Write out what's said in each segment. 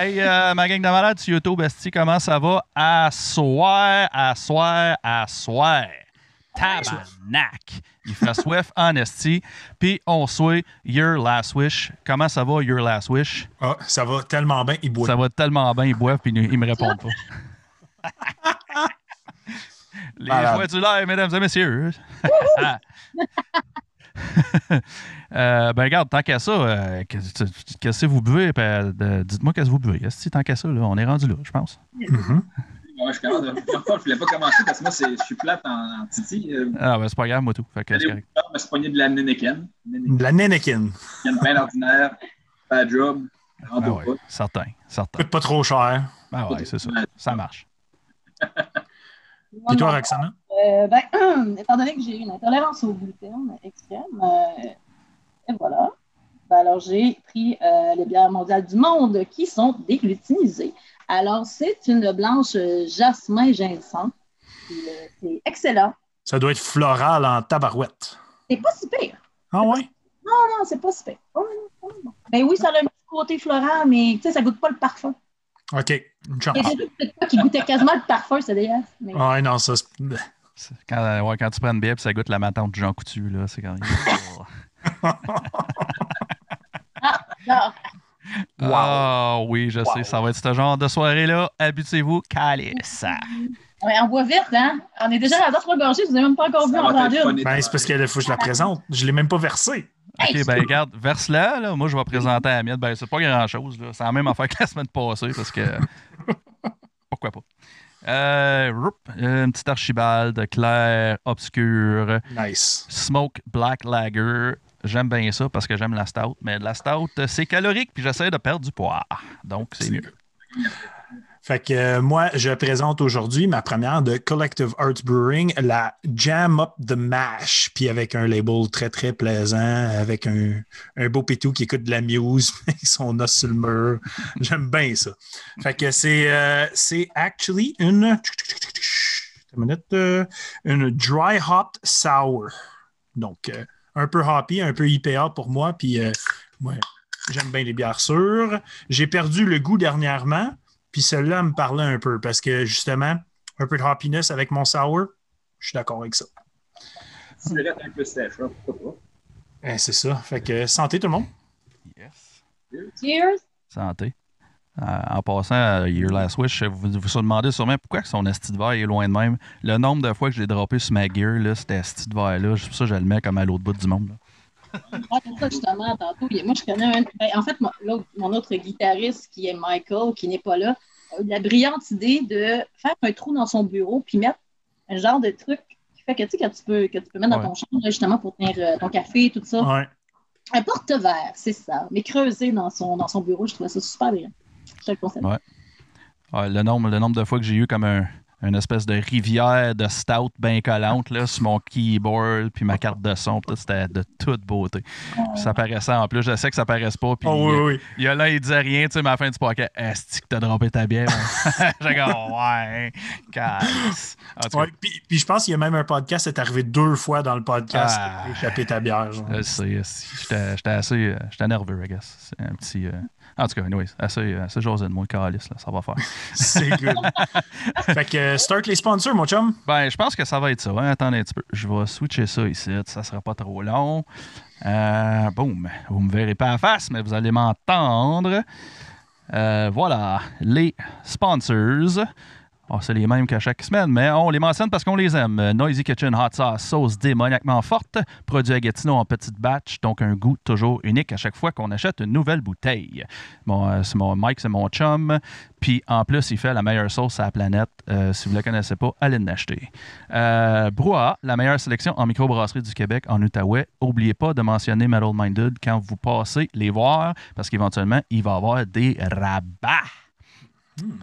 Hey, euh, ma gang de malades sur YouTube, Esti, comment ça va? À soir, à soir, à soir. Tabarnak. Il fait Swift en Esti. Puis on souhaite Your Last Wish. Comment ça va, Your Last Wish? Ah, ça va tellement bien, il boit. Ça va tellement bien, ils boivent, puis ils me répondent pas. Les Malade. joies du live, mesdames et messieurs. Euh, ben regarde, tant qu'à ça, euh, qu'est-ce que vous buvez? Ben, de- Dites-moi qu'est-ce que vous buvez. Tant qu'à ça, là, on est rendu là, je pense. Mhm. Ouais, je je voulais pas commencer parce que moi, c'est- je suis plate en, en titi. Euh, Ah, ben c'est pas grave, moi tout. Fait que bar, me soigner de la Nénéken. Nénéken, De la Nenekin. bien ordinaire, pas de job, rentre Ah ouais, certain, certain. Coûte pas trop cher. Ah ouais, c'est ça. Ça marche. Et toi, Roxana? Euh, ben, étant donné que j'ai une intolérance au gluten extrême, euh, et voilà. Ben, alors, j'ai pris euh, les bières mondiales du monde qui sont déglutinisées. Alors, c'est une blanche euh, jasmin ginseng. C'est excellent. Ça doit être floral en tabarouette. C'est pas si pire. Ah ouais? Non, non, c'est pas si pire. Oh, non, non, non. Ben oui, ça a un petit côté floral, mais tu sais, ça goûte pas le parfum. OK. Une chance. Il y a des qui goûtaient quasiment le parfum, c'est d'ailleurs. Mais... Ah Ouais, non, ça, Quand, euh, ouais, quand tu prends une bière et ça goûte la matante de Jean Coutu, là, c'est quand même. Ah, Wow. Ah oui, je Wow. sais, ça va être ce genre de soirée-là. Habituez-vous, calice. ouais, on boit vite, hein? On est déjà à la trois gorgées, vous n'avez même pas encore vu en Ben, c'est parce qu'il faut que je la présente. Je l'ai même pas versée. OK, Hey, ben regarde, verse-la, là. Moi, je vais présenter à la mienne. Ben, c'est pas grand-chose, là. C'est la même affaire que la semaine passée, parce que... Pourquoi pas? Euh, roup, une petite archibald claire, obscure, Nice. smoke black lager. J'aime bien ça parce que j'aime la stout, mais la stout, c'est calorique, puis j'essaie de perdre du poids. Donc, c'est mieux. Fait que euh, moi, je présente aujourd'hui ma première de Collective Arts Brewing, la Jam Up the Mash, puis avec un label très, très plaisant, avec un, un beau pétou qui écoute de la muse, son os sur le mur. J'aime bien ça. Fait que c'est euh, actually une, une minute, euh, une dry hop sour. Donc, un peu hoppy, un peu IPA pour moi, puis j'aime bien les bières sûres. J'ai perdu le goût dernièrement. Puis celle-là me parlait un peu parce que justement, un peu de happiness avec mon sour, je suis d'accord avec ça. Si le reste un peu sèche, hein, pourquoi Eh, c'est ça. Fait que santé tout le monde. Yes. Cheers! Santé. Euh, en passant à Your Last Wish, vous vous vous demandez sûrement pourquoi son esti de verre est loin de même. Le nombre de fois que je l'ai droppé sur ma gear, là, cet esti de verre-là, c'est pour ça que je le mets comme à l'autre bout du monde. là. Pour ça, justement, tantôt, moi, je connais un. ben, en fait, mon, mon autre guitariste, qui est Michael, qui n'est pas là, a eu la brillante idée de faire un trou dans son bureau puis mettre un genre de truc qui fait que tu sais, que tu peux, que tu peux mettre dans ton chambre, justement, pour tenir euh, ton café, tout ça. Ouais. Un porte-verre, c'est ça. Mais creusé dans son, dans son bureau, je trouvais ça super bien. Je te le conseille. Ouais. Ouais, le, nombre, le nombre de fois que j'ai eu comme un, une espèce de rivière de stout bien collante là, sur mon keyboard, puis ma carte de son, c'était de toute beauté. Puis ça paraissait en plus, je sais que ça paraisse pas, puis Oh, oui, oui. il y a là, il disait rien, tu sais, mais à la fin du podcast, est-ce que t'as droppé ta bière? J'ai dit, oh, ouais, calice. En tout cas, Ouais, Puis, puis je pense qu'il y a même un podcast, c'est arrivé deux fois dans le podcast, Ah. échapper ta bière. genre. je sais, j'étais assez, euh, j'étais nerveux, I guess. C'est un petit... euh, En tout cas, anyways, assez, assez jasé de moi, calice, là, ça va faire. C'est good. fait que euh, start les sponsors, mon chum. Ben, je pense que ça va être ça. hein. Attendez un petit peu. Je vais switcher ça ici. Ça sera pas trop long. Euh, boum. Vous me verrez pas à face, mais vous allez m'entendre. Euh, voilà. Les sponsors. Oh, c'est les mêmes qu'à chaque semaine, mais on les mentionne parce qu'on les aime. Noisy Kitchen Hot Sauce, sauce démoniaquement forte, produit à Gatineau en petite batch, donc un goût toujours unique à chaque fois qu'on achète une nouvelle bouteille. Bon, euh, c'est mon Mike, c'est mon chum. Puis en plus, il fait la meilleure sauce à la planète. Euh, si vous ne la connaissez pas, allez l'acheter. Euh, la meilleure sélection en microbrasserie du Québec en Outaouais. N'oubliez pas de mentionner Metal Minded quand vous passez les voir, parce qu'éventuellement, il va y avoir des rabats.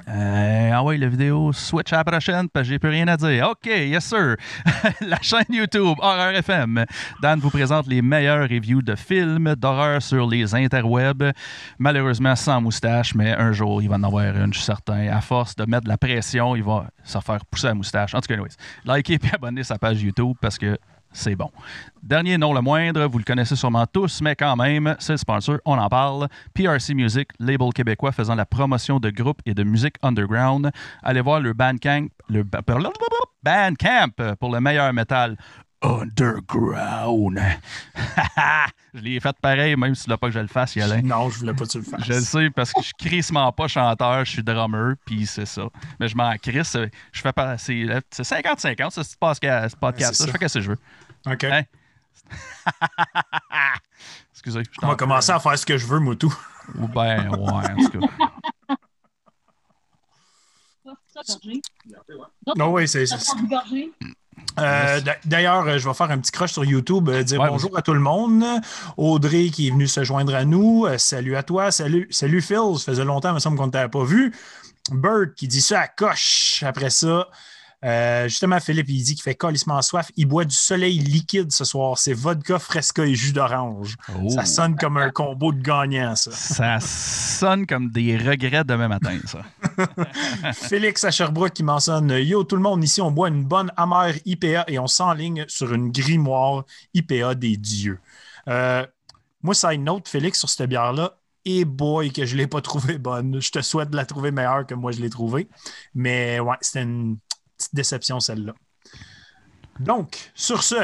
Euh, ah ouais, la vidéo switch à la prochaine parce que j'ai plus rien à dire. OK, yes sir. la chaîne YouTube Horreur FM. Dan vous présente les meilleurs reviews de films d'horreur sur les interwebs. Malheureusement sans moustache, mais un jour il va en avoir une, je suis certain. À force de mettre de la pression, il va se faire pousser la moustache. En tout cas, anyways, likez et abonnez sa page YouTube parce que c'est bon. Dernier, non le moindre, vous le connaissez sûrement tous, mais quand même, c'est le sponsor, on en parle. PRC Music, label québécois faisant la promotion de groupes et de musique underground. Allez voir le Bandcamp, le Bandcamp pour le meilleur métal underground. je l'ai fait pareil, même si tu veux pas que je le fasse, Yalin. Non, je voulais pas que tu le fasses. Je le sais parce que je suis crissement pas chanteur, je suis drummer, puis c'est ça. Mais je m'en crisse, je fais pas. C'est c'est 50-50, ce petit podcast, ce podcast c'est je fais ce que je veux. OK. Hein? Excusez. je On va commencer à faire ce que je veux, Moutou. Ou ben, ouais, en tout cas. Ça, gorgé. Non, oui, c'est Ça. Euh, D'ailleurs, euh, je vais faire un petit crush sur YouTube, euh, dire Ouais, bonjour à tout le monde. Audrey qui est venue se joindre à nous. Euh, salut à toi. Salut, salut Phil. Ça faisait longtemps, il me semble qu'on ne t'avait pas vu. Bird qui dit ça à coche. Après ça, euh, justement, Philippe, il dit qu'il fait colissement soif. Il boit du soleil liquide ce soir. C'est vodka, fresca et jus d'orange. Oh. Ça sonne comme un combo de gagnants, ça. Ça sonne comme des regrets demain matin, ça. Félix à Sherbrooke qui mentionne Yo, tout le monde, ici, on boit une bonne amère IPA et on s'enligne sur une grimoire IPA des dieux. Euh, moi, side note, Félix, sur cette bière-là, et boy, que je ne l'ai pas trouvée bonne. Je te souhaite de la trouver meilleure que moi, je l'ai trouvée. Mais ouais, c'était une petite déception, celle-là. Donc, sur ce,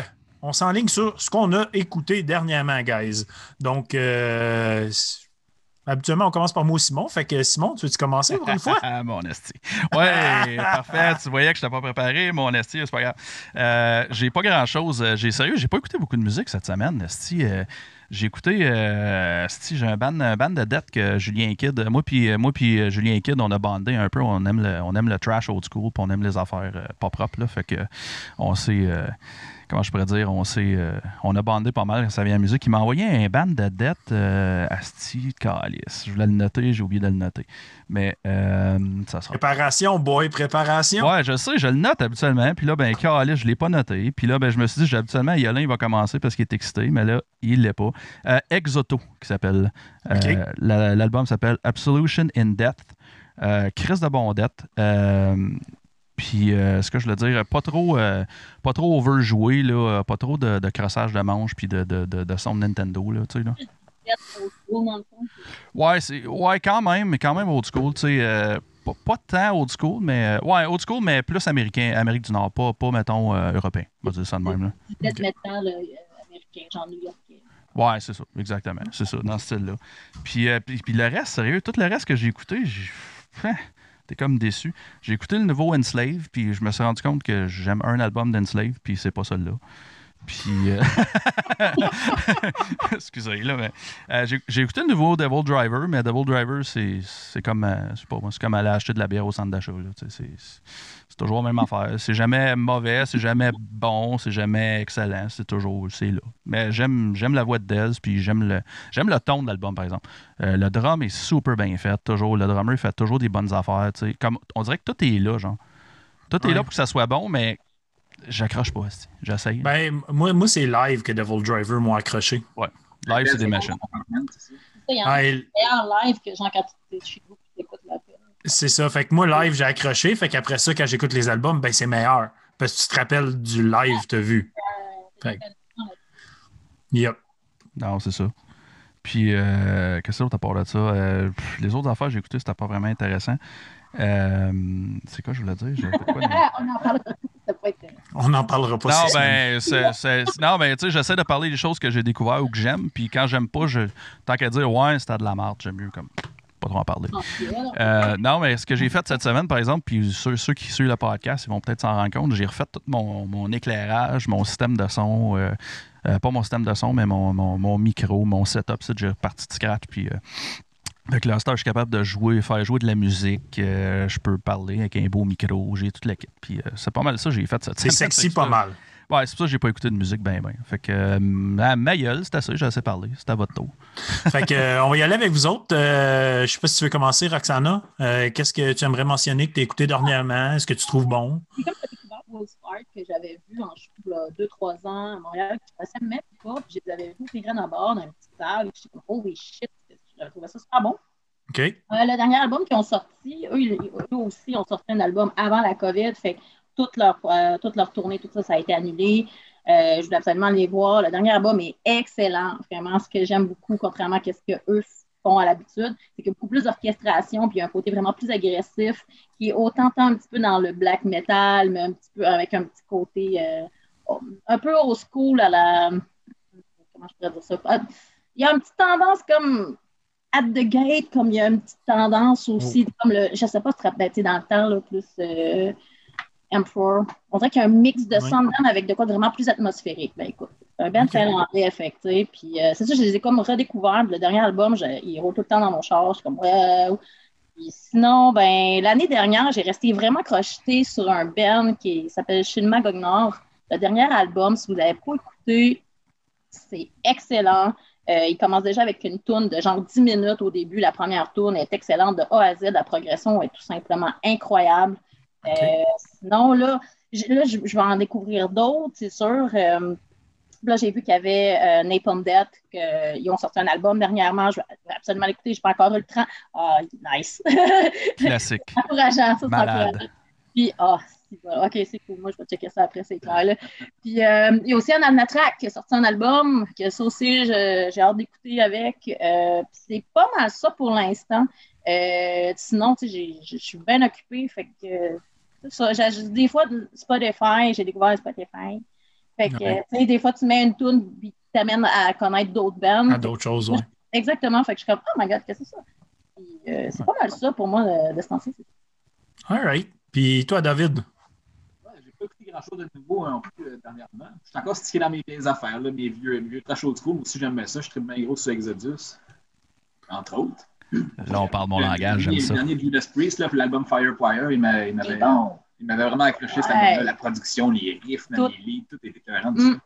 on s'enligne sur ce qu'on a écouté dernièrement, guys. Donc, euh, habituellement, on commence par moi, Simon. Fait que Simon, tu veux-tu commencer pour une fois? Ah, mon esti. Ouais, parfait. Tu voyais que je n'étais pas préparé, mon esti, c'est pas grave. Euh, j'ai pas grand-chose. J'ai sérieux, j'ai pas écouté beaucoup de musique cette semaine, esti. Euh, j'ai écouté, euh, j'ai un band, un band de dette que Julien Kidd. Moi puis moi puis euh, Julien Kidd, on a bandé un peu. On aime le, on aime le trash old school, puis on aime les affaires euh, pas propres là. Fait que on s'est euh, comment je pourrais dire, on s'est, euh, on a bandé pas mal quand ça vient à la musique. Il m'a envoyé un band de dette, euh, Asti, Calice. Je voulais le noter, j'ai oublié de le noter. Mais euh, ça sera. Préparation, boy, préparation. Ouais, je sais, je le note habituellement. Puis là, ben, Calice, je l'ai pas noté. Puis là, ben, je me suis dit, habituellement, Yolin, il va commencer parce qu'il est excité. Mais là, il l'est pas. Euh, Exoto, qui s'appelle. L'album s'appelle Absolution in Death. Chris de Bondette. Puis, euh, ce que je veux dire, pas trop, euh, pas trop overjoué, là, euh, pas trop de, de crossage de manches puis de, de, de, de son de Nintendo, là, tu sais, là. Peut-être au school, dans le fond. Ouais, c'est, ouais, quand même, mais quand même old school, tu sais, euh, pas, pas tant old school, mais, ouais, old school, mais plus américain, Amérique du Nord, pas, pas mettons, euh, européen, on va dire ça de même, là. Metal euh, américain, genre new-yorkais. Ouais, c'est ça, exactement. C'est ça, dans ce style-là. Puis, euh, puis, puis le reste, sérieux, tout le reste que j'ai écouté, j'ai. Comme déçu. J'ai écouté le nouveau Enslave, puis je me suis rendu compte que j'aime un album d'Enslave, puis c'est pas celui-là. Puis. euh, Excusez, là, mais. euh, j'ai, écouté le nouveau Devil Driver, mais Devil Driver, c'est, comme. euh, je sais pas c'est comme aller acheter de la bière au centre d'achat, C'est, toujours la même affaire. C'est jamais mauvais, c'est jamais bon, c'est jamais excellent, c'est toujours. C'est là. Mais j'aime, la voix de Dez, puis j'aime le, j'aime le ton de l'album, par exemple. Le drum est super bien fait, toujours. Le drummer fait toujours des bonnes affaires, tu sais. Comme, on dirait que tout est là, genre. Tout est Ouais. là pour que ça soit bon, mais j'accroche pas, j'essaye. Ben, moi, moi c'est live que Devil Driver m'a accroché. Live, c'est des machines. c'est live que genre quand tu es chez vous et tu écoutes la peine. c'est ça. Fait que moi, live, j'ai accroché. Fait qu'après ça, quand j'écoute les albums, ben, c'est meilleur. Parce que tu te rappelles du live que tu as vu. Fait Yep. Non, c'est ça. Puis, euh, qu'est-ce que à part de ça? Euh, pff, les autres affaires que j'ai écoutées, c'était pas vraiment intéressant. Euh, c'est quoi, je voulais dire? J'ai- quoi, mais- Ah, on en parle. Ça peut être. On n'en parlera pas. Non, ben, c'est, c'est- non, ben, tu sais, j'essaie de parler des choses que j'ai découvertes ou que j'aime. Puis quand j'aime pas, je, tant qu'à dire, ouais, c'était de la merde, j'aime mieux comme pas trop en parler. Euh, non, mais ce que j'ai fait cette semaine, par exemple, puis ceux, ceux qui suivent le podcast, ils vont peut-être s'en rendre compte, j'ai refait tout mon, mon éclairage, mon système de son, euh, euh, pas mon système de son, mais mon, mon- mon micro, mon setup, ça, j'ai reparti de scratch, puis... Avec le star, je suis capable de jouer, faire jouer de la musique. euh, je peux parler avec un beau micro. J'ai toute la kit. Puis euh, c'est pas mal ça j'ai fait cette C'est sexy pas ça- mal. Ouais, c'est pour ça que j'ai pas écouté de musique ben ben. Fait que euh, à ma gueule, c'est assez, j'ai assez parlé. C'est à votre tour. Fait que, euh, on va y aller avec vous autres. Euh, je sais pas si tu veux commencer, Roxana. Euh, Qu'est-ce que tu aimerais mentionner que tu as écouté dernièrement? Est-ce que tu trouves bon? C'est comme découvert Will Spark que j'avais vu en y a 2-3 ans à Montréal, qui passait même pas, puis je les avais vus les graines à bord dans une petite salle, puis j'étais comme holy shit, j'avais trouvé ça super bon. OK? Euh, le dernier album qu'ils ont sorti, eux, aussi ont sorti un album avant la COVID, fait que toute leur, euh, toute leur tournée, tout ça, ça a été annulé. Euh, je voulais absolument les voir. Le dernier album est excellent. Vraiment, ce que j'aime beaucoup, contrairement à ce qu'eux font à l'habitude, c'est qu'il y a beaucoup plus d'orchestration, puis il y a un côté vraiment plus agressif, qui est autant un petit peu dans le black metal, mais un petit peu avec un petit côté euh, un peu au school à la. Comment je pourrais dire ça? Ah, il y a une petite tendance comme at the gate, comme il y a une petite tendance aussi, comme le, je sais pas si tu te rappelles, dans le temps, là, plus euh, M4. On dirait qu'il y a un mix de oui. avec de quoi vraiment plus atmosphérique. Ben écoute, c'est un band okay. finlandais affecté. Puis euh, c'est ça, je les ai comme redécouverts. Le dernier album, il roule tout le temps dans mon char. Je suis comme. Puis sinon, ben, l'année dernière, j'ai resté vraiment crochetée sur un band qui s'appelle Shinma Gognor. Le dernier album, si vous l'avez pas écouté, c'est excellent. Euh, il commence déjà avec une tourne de genre 10 minutes au début. La première tourne est excellente de A à Z. La progression est tout simplement incroyable. Okay. Euh, sinon, là, là je, vais en découvrir d'autres, c'est sûr. Euh, là, j'ai vu qu'il y avait Napalm Death, qu'ils ont sorti un album dernièrement. Je vais absolument l'écouter. Je n'ai pas encore eu le temps. Ah, nice. Classique. encourageant, ça, Malade. Puis, ah, OK, c'est cool. Moi, je vais checker ça après, c'est clair. Là. Puis, euh, il y a aussi un Alnatrack qui a sorti un album, que ça aussi, j'ai hâte d'écouter avec. Euh, c'est pas mal ça pour l'instant. Euh, sinon, tu sais, je suis bien occupée. Fait que, ça, des fois, Spotify, j'ai découvert Spotify. Fait que, ouais. tu sais, des fois, tu mets une tune qui t'amène à connaître d'autres bands. À d'autres choses, oui. Exactement. Fait que je suis comme, oh my god, qu'est-ce que c'est ça? Puis, euh, c'est pas mal ça pour moi de, de se lancer. All right. Puis toi, David? Grand-chose de nouveau non plus euh, dernièrement. Je suis encore stické dans mes vieilles affaires, là, mes vieux, vieux trash old school. Aussi, j'aime ça. Je suis bien gros sur Exodus, entre autres. Là, on parle mon le, langage, j'aime ça. Le dernier Judas Priest, l'album Firefire, il m'avait bon. vraiment accroché ouais. cette la production, les riffs, tout. les leads, tout était. Mm.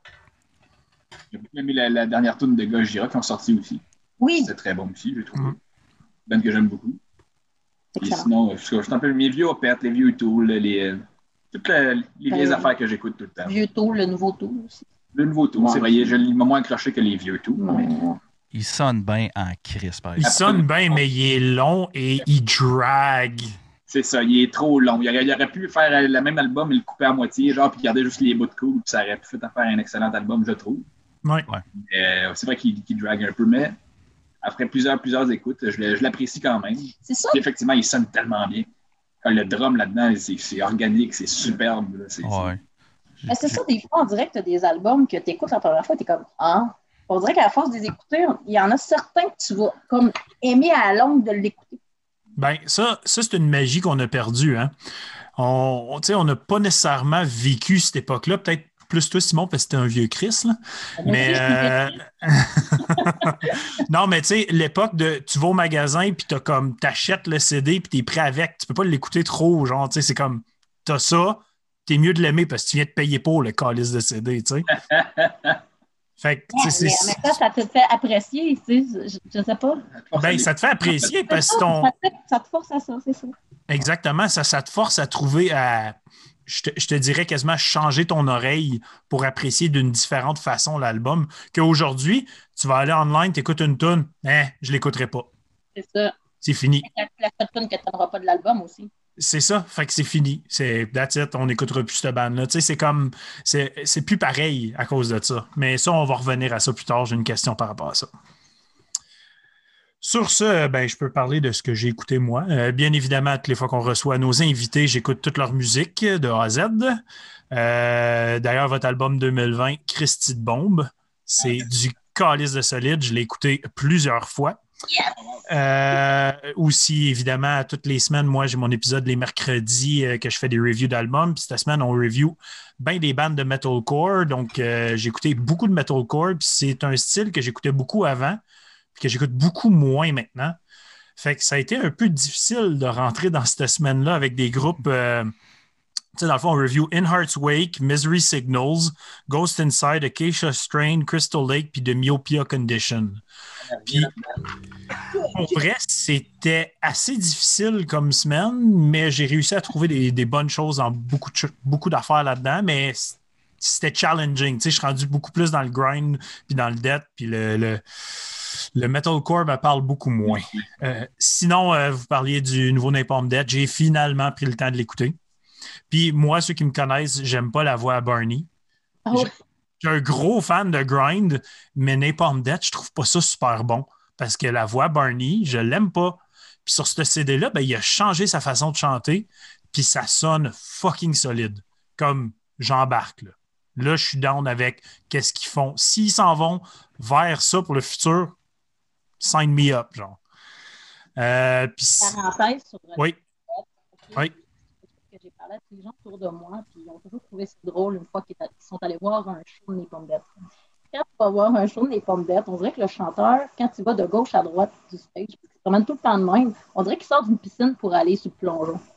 J'ai beaucoup aimé la, la dernière tune de Gojira qui ont sorti aussi. Oui. C'était très bon aussi, j'ai trouvé. Mm. Ben que j'aime beaucoup. Et sinon, je suis un peu mes vieux Opeth, les vieux Tools, les, toutes les, les vieilles affaires que j'écoute tout le temps. Vieux tour, le nouveau tour aussi. Le nouveau tour, ouais. c'est vrai. Je l'ai moins accroché que les vieux tours. Ouais. Il sonne bien en crise, par Il sonne bien, mais il est long et il drague. C'est ça, il est trop long. Il aurait, il aurait, pu faire le même album et le couper à moitié, genre, puis garder juste les bouts de coups, puis ça aurait pu faire un excellent album, je trouve. Ouais. Euh, c'est vrai qu'il qu drague un peu, mais après plusieurs, plusieurs écoutes, je l'apprécie quand même. C'est ça. Puis effectivement, il sonne tellement bien le drum là-dedans, c'est organique, c'est superbe. C'est ouais. c'est ça, des fois, on dirait que tu as des albums que tu écoutes la première fois, tu es comme Ah. On dirait qu'à force de les écouter, il y en a certains que tu vas comme aimer à la longue de l'écouter. Ben, ça, ça c'est une magie qu'on a perdue. Hein? On n'a pas nécessairement vécu cette époque-là. Peut-être plus toi, Simon, parce que c'était un vieux Chris. Là. Mais euh... non, mais tu sais, l'époque de tu vas au magasin puis t'as comme t'achètes le CD puis t'es prêt avec. Tu peux pas l'écouter trop, genre, tu sais, c'est comme t'as ça, t'es mieux de l'aimer parce que tu viens de payer pour le calice de CD, tu sais. Fait que, ouais. Mais en même temps, ça te fait apprécier, tu sais, je, je sais pas. Ben, ça te fait apprécier parce que ton. Ça te, ça te force à ça, c'est ça. Exactement, ça, ça te force à trouver à je te, je te, dirais quasiment changer ton oreille pour apprécier d'une différente façon l'album. Qu'aujourd'hui, tu vas aller online, tu écoutes une tune, hein, je ne l'écouterai pas. C'est ça. C'est fini. La, la tune que tu n'auras pas de l'album aussi. C'est ça, fait que c'est fini. C'est that's it, on n'écoutera plus cette bande-là. Tu sais, c'est comme c'est plus pareil à cause de ça. Mais ça, on va revenir à ça plus tard. J'ai une question par rapport à ça. Sur ce, ben, je peux parler de ce que j'ai écouté moi. Euh, bien évidemment, toutes les fois qu'on reçoit nos invités, j'écoute toute leur musique de A à Z. Euh, D'ailleurs, votre album 2020, Christy de Bombe, c'est du calice de solide. Je l'ai écouté plusieurs fois. Euh, aussi, évidemment, toutes les semaines, moi, j'ai mon épisode les mercredis euh, que je fais des reviews d'albums. Puis cette semaine, on review bien des bandes de metalcore. Donc, euh, j'ai écouté beaucoup de metalcore. Puis c'est un style que j'écoutais beaucoup avant que j'écoute beaucoup moins maintenant. Fait que ça a été un peu difficile de rentrer dans cette semaine-là avec des groupes. Euh, tu sais, dans le fond, on review In Heart's Wake, Misery Signals, Ghost Inside, Acacia Strain, Crystal Lake, puis The Myopia Condition. Puis, en vrai, c'était assez difficile comme semaine, mais j'ai réussi à trouver des, bonnes choses en beaucoup, beaucoup d'affaires là-dedans, mais c'était challenging. Tu sais, je suis rendu beaucoup plus dans le grind, puis dans le debt, puis le le metalcore me parle beaucoup moins. Euh, sinon, euh, vous parliez du nouveau Napalm Death. J'ai finalement pris le temps de l'écouter. Puis moi, ceux qui me connaissent, j'aime pas la voix à Barney. Oh. suis un gros fan de grind, mais Napalm Death, je trouve pas ça super bon parce que la voix Barney, je l'aime pas. Puis sur ce CD-là, ben, il a changé sa façon de chanter, puis ça sonne fucking solide. Comme j'embarque. Là. là, je suis down avec qu'est-ce qu'ils font. S'ils s'en vont vers ça pour le futur, sign me up, genre. Euh, puis- Parenthèse sur oui, oui. que j'ai parlé à tous les gens autour de moi, puis ils ont toujours trouvé ça drôle une fois qu'ils sont allés voir un show de Pommes Dettes. Quand tu vas voir un show de Pommes Dettes, on dirait que le chanteur, quand il va de gauche à droite du stage, qu'il se promène tout le temps de même, on dirait qu'il sort d'une piscine pour aller sur le plongeon.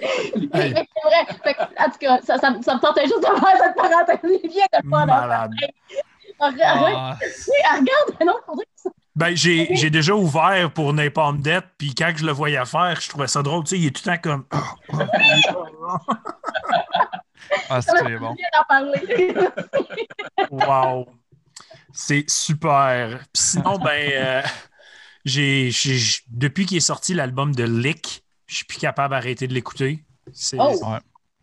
Hey. C'est vrai. En tout cas, ça, ça, me- ça me tentait juste de faire cette parenthèse. Il vient de Malade. Regarde, Ah, regarde, non, on dirait que ça- Ben, j'ai j'ai déjà ouvert pour Napalm Death, puis quand je le voyais faire, je trouvais ça drôle. Tu sais, il est tout le temps comme. ah, ça c'est bon. Wow! C'est super. Puis sinon, ben, euh, j'ai, j'ai- depuis qu'il est sorti l'album de Lick, je suis plus capable d'arrêter de l'écouter. C'est, Oh! Ouais.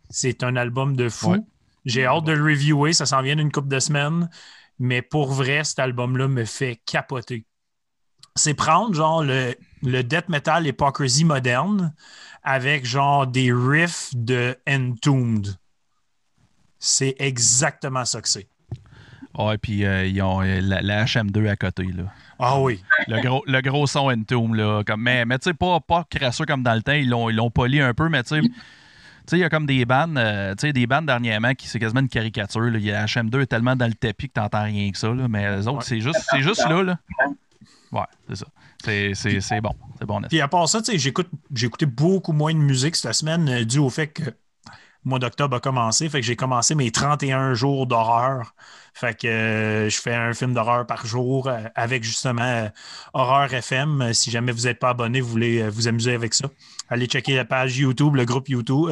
c'est un album de fou. Ouais. J'ai hâte de le reviewer, ça s'en vient d'une couple de semaines. Mais pour vrai, cet album-là me fait capoter. C'est prendre genre le, le death metal hypocrisy moderne avec genre des riffs de Entombed. C'est exactement ça que c'est. Ouais, puis euh, ils ont euh, la, la HM2 à côté, là. Ah oui. Le gros, le gros son Entomb, là. Comme, mais mais tu sais, pas, pas crasseux comme dans le temps. Ils l'ont poli un peu, mais tu sais. Sais, il y a comme des bandes, euh, tu sais, des bandes dernièrement qui c'est quasiment une caricature. Là. Il y a HM2 est tellement dans le tapis que t'entends rien que ça. Là. Mais les autres, Ouais. c'est juste, c'est juste là, là. Ouais, c'est ça. C'est, bon. C'est bon. Puis à part ça, j'écoute, j'ai écouté beaucoup moins de musique cette semaine euh, dû au fait que mois d'octobre a commencé. Fait que j'ai commencé mes 31 jours d'horreur. Fait que euh, je fais un film d'horreur par jour euh, avec justement euh, Horreur FM. Si jamais vous n'êtes pas abonné, vous voulez euh, vous amuser avec ça, allez checker la page YouTube, le groupe YouTube,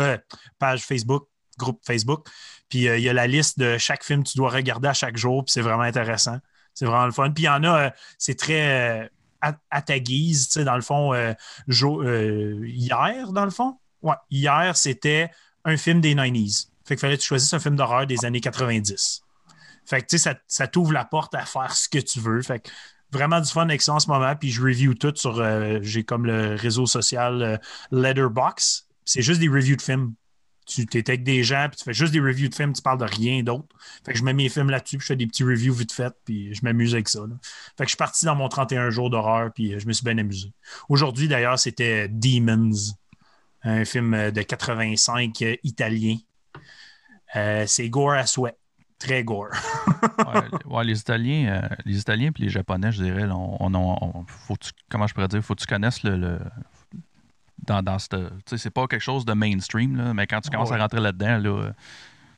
page Facebook, groupe Facebook. Puis il y a la liste de chaque film que tu dois regarder à chaque jour. Puis c'est vraiment intéressant. C'est vraiment le fun. Puis il y en a, c'est très à, ta guise, dans le fond, hier, dans le fond? Ouais, hier, c'était un film des 90s. Fait qu'il fallait que tu choisisses un film d'horreur des années 90. Fait que, tu sais, ça, t'ouvre la porte à faire ce que tu veux. Fait que vraiment du fun avec ça en ce moment. Puis je review tout sur, euh, j'ai comme le réseau social euh, Letterbox. C'est juste des reviews de films. Tu es avec des gens, puis tu fais juste des reviews de films, tu parles de rien d'autre. Fait que je mets mes films là-dessus, puis je fais des petits reviews vite fait, puis je m'amuse avec ça. Fait que je suis parti dans mon 31 jours d'horreur, puis euh, je me suis bien amusé. Aujourd'hui, d'ailleurs, c'était Demons, un film euh, de 85 euh, italien. Euh, c'est gore à souhait. Très gore. ouais, ouais, les Italiens, euh, les Italiens puis les Japonais, je dirais, là, on, on, on- faut tu- comment je pourrais dire, faut que tu connaisses le, le- dans, dans cette, tu sais, c'est pas quelque chose de mainstream, là, mais quand tu commences Ouais. à rentrer là-dedans, là, euh,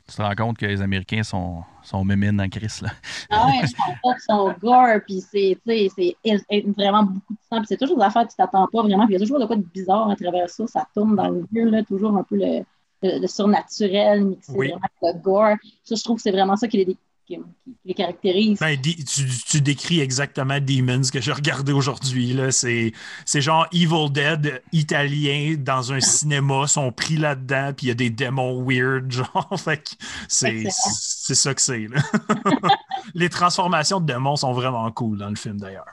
tu te rends compte que les Américains sont, sont mémines en crise, là. Ah ouais, je pense pas qu'ils sont gore, puis c'est, tu sais, c'est il- il- vraiment beaucoup de sang, puis c'est toujours des affaires que tu t'attends pas vraiment, puis il y a toujours de quoi de bizarre à travers ça, ça tourne dans le vieux, là, toujours un peu le, le- le surnaturel mixé Oui. vraiment avec le gore. Ça, je trouve que c'est vraiment ça qui les, qui- qui les caractérise. Ben, tu, tu décris exactement Demons que j'ai regardé aujourd'hui. C'est genre Evil Dead italien dans un cinéma, sont pris là-dedans, puis il y a des démons weird, genre. C'est ça que c'est. Les transformations de démons sont vraiment cool dans le film d'ailleurs.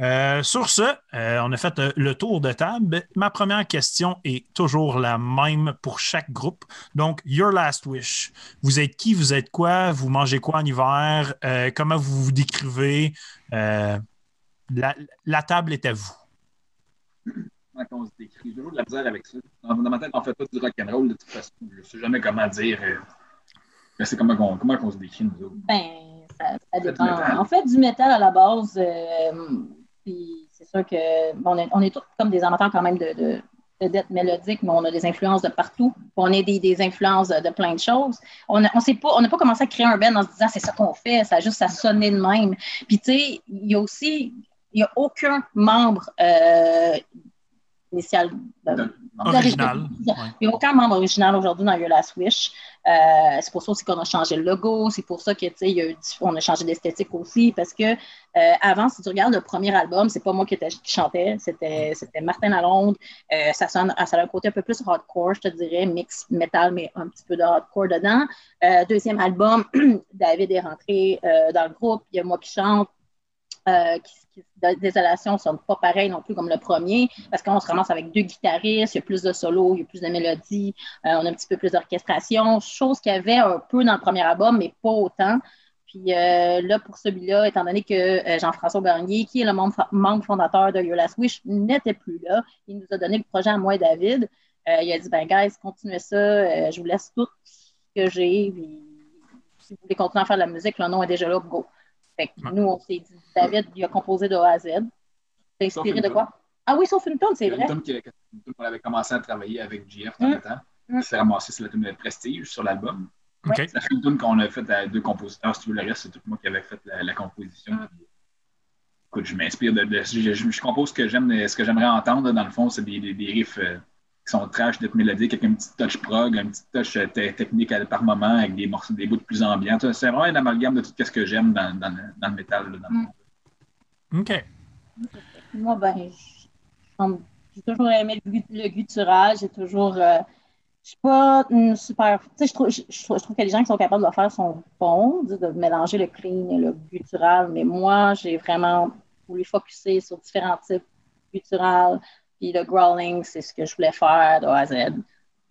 Euh, sur ce, euh, on a fait euh, le tour de table. Ma première question est toujours la même pour chaque groupe. Donc, Your Last Wish. Vous êtes qui? Vous êtes quoi? Vous mangez quoi en hiver? Euh, comment vous vous décrivez? Euh, la, la table est à vous. Comment on se décrit? J'ai toujours de la misère avec ça. Dans, ma tête, on fait pas du rock'n'roll de toute façon. Je sais jamais comment dire. euh, mais c'est comment, qu'on- comment on se décrit, nous autres. Ben, ça, ça Fait du dépend. métal. En fait, du métal à la base, euh, puis c'est sûr que on, est, on est tous comme des amateurs quand même de, de, de death mélodique, mais on a des influences de partout. On a des, des influences de, plein de choses. On n'a on pas, pas commencé à créer un band en se disant c'est ça qu'on fait, ça a juste à sonner de même. Puis tu sais, il y a aussi, il n'y a aucun membre euh, initial. ben, Original. Il n'y a aucun membre original aujourd'hui dans Your Last Wish. Euh, c'est pour ça aussi qu'on a changé le logo. C'est pour ça que, il y a eu- on a changé d'esthétique aussi. Parce que euh, avant, si tu regardes le premier album, c'est pas moi qui, chantais, c'était, c'était Martin Lalonde. Euh, ça, sonne, ça a un côté un peu plus hardcore, je te dirais, mix metal, mais un petit peu de hardcore dedans. Euh, deuxième album, David est rentré euh, dans le groupe. Il y a moi qui chante. Euh, qui, qui- Désolation ne sonne pas pareil non plus comme le premier, parce qu'on se ramasse avec deux guitaristes, il y a plus de solos, il y a plus de mélodies, euh, on a un petit peu plus d'orchestration, chose qu'il y avait un peu dans le premier album, mais pas autant. Puis euh, là, pour celui-là, étant donné que Jean-François Bernier, qui est le membre, fondateur de Your Last Wish, n'était plus là, il nous a donné le projet à moi et David. Il a dit, ben guys, continuez ça, je vous laisse tout ce que j'ai, si vous voulez continuer à faire de la musique, le nom est déjà là, go. Fait que nous, on s'est dit, David, il a composé de A à Z. T'es inspiré de une quoi? Ah oui, sauf une tonne, c'est vrai. une une tune qu'on avait commencé à travailler avec JF dans Mm. le temps. Qui s'est ramassé sur la tune de Prestige sur l'album. OK. C'est la seule tune qu'on a faite à deux compositeurs. Si tu veux, le reste, c'est tout moi qui avais fait la, la composition. Mm. Écoute, je m'inspire de, de- je, je- je compose ce que j'aime, ce que j'aimerais entendre. Dans le fond, c'est des, des, des riffs euh, qui sont trash, d'être mélodiques, avec un petit touch prog, un petit touch euh, te- technique à- par moment, avec des morceaux, des bouts de plus ambiants. C'est vraiment un amalgame de tout ce que j'aime dans, dans, le- dans le métal. là, dans le Mm. fond. OK. Moi, ben, j'ai toujours aimé le, le guttural. J'ai toujours. euh, je suis pas une super. Tu sais, je trouve, je, trouve que les gens qui sont capables de le faire sont bons, de, de mélanger le clean et le guttural. Mais moi, j'ai vraiment voulu focuser sur différents types de guttural. Puis le growling, c'est ce que je voulais faire de A à Z.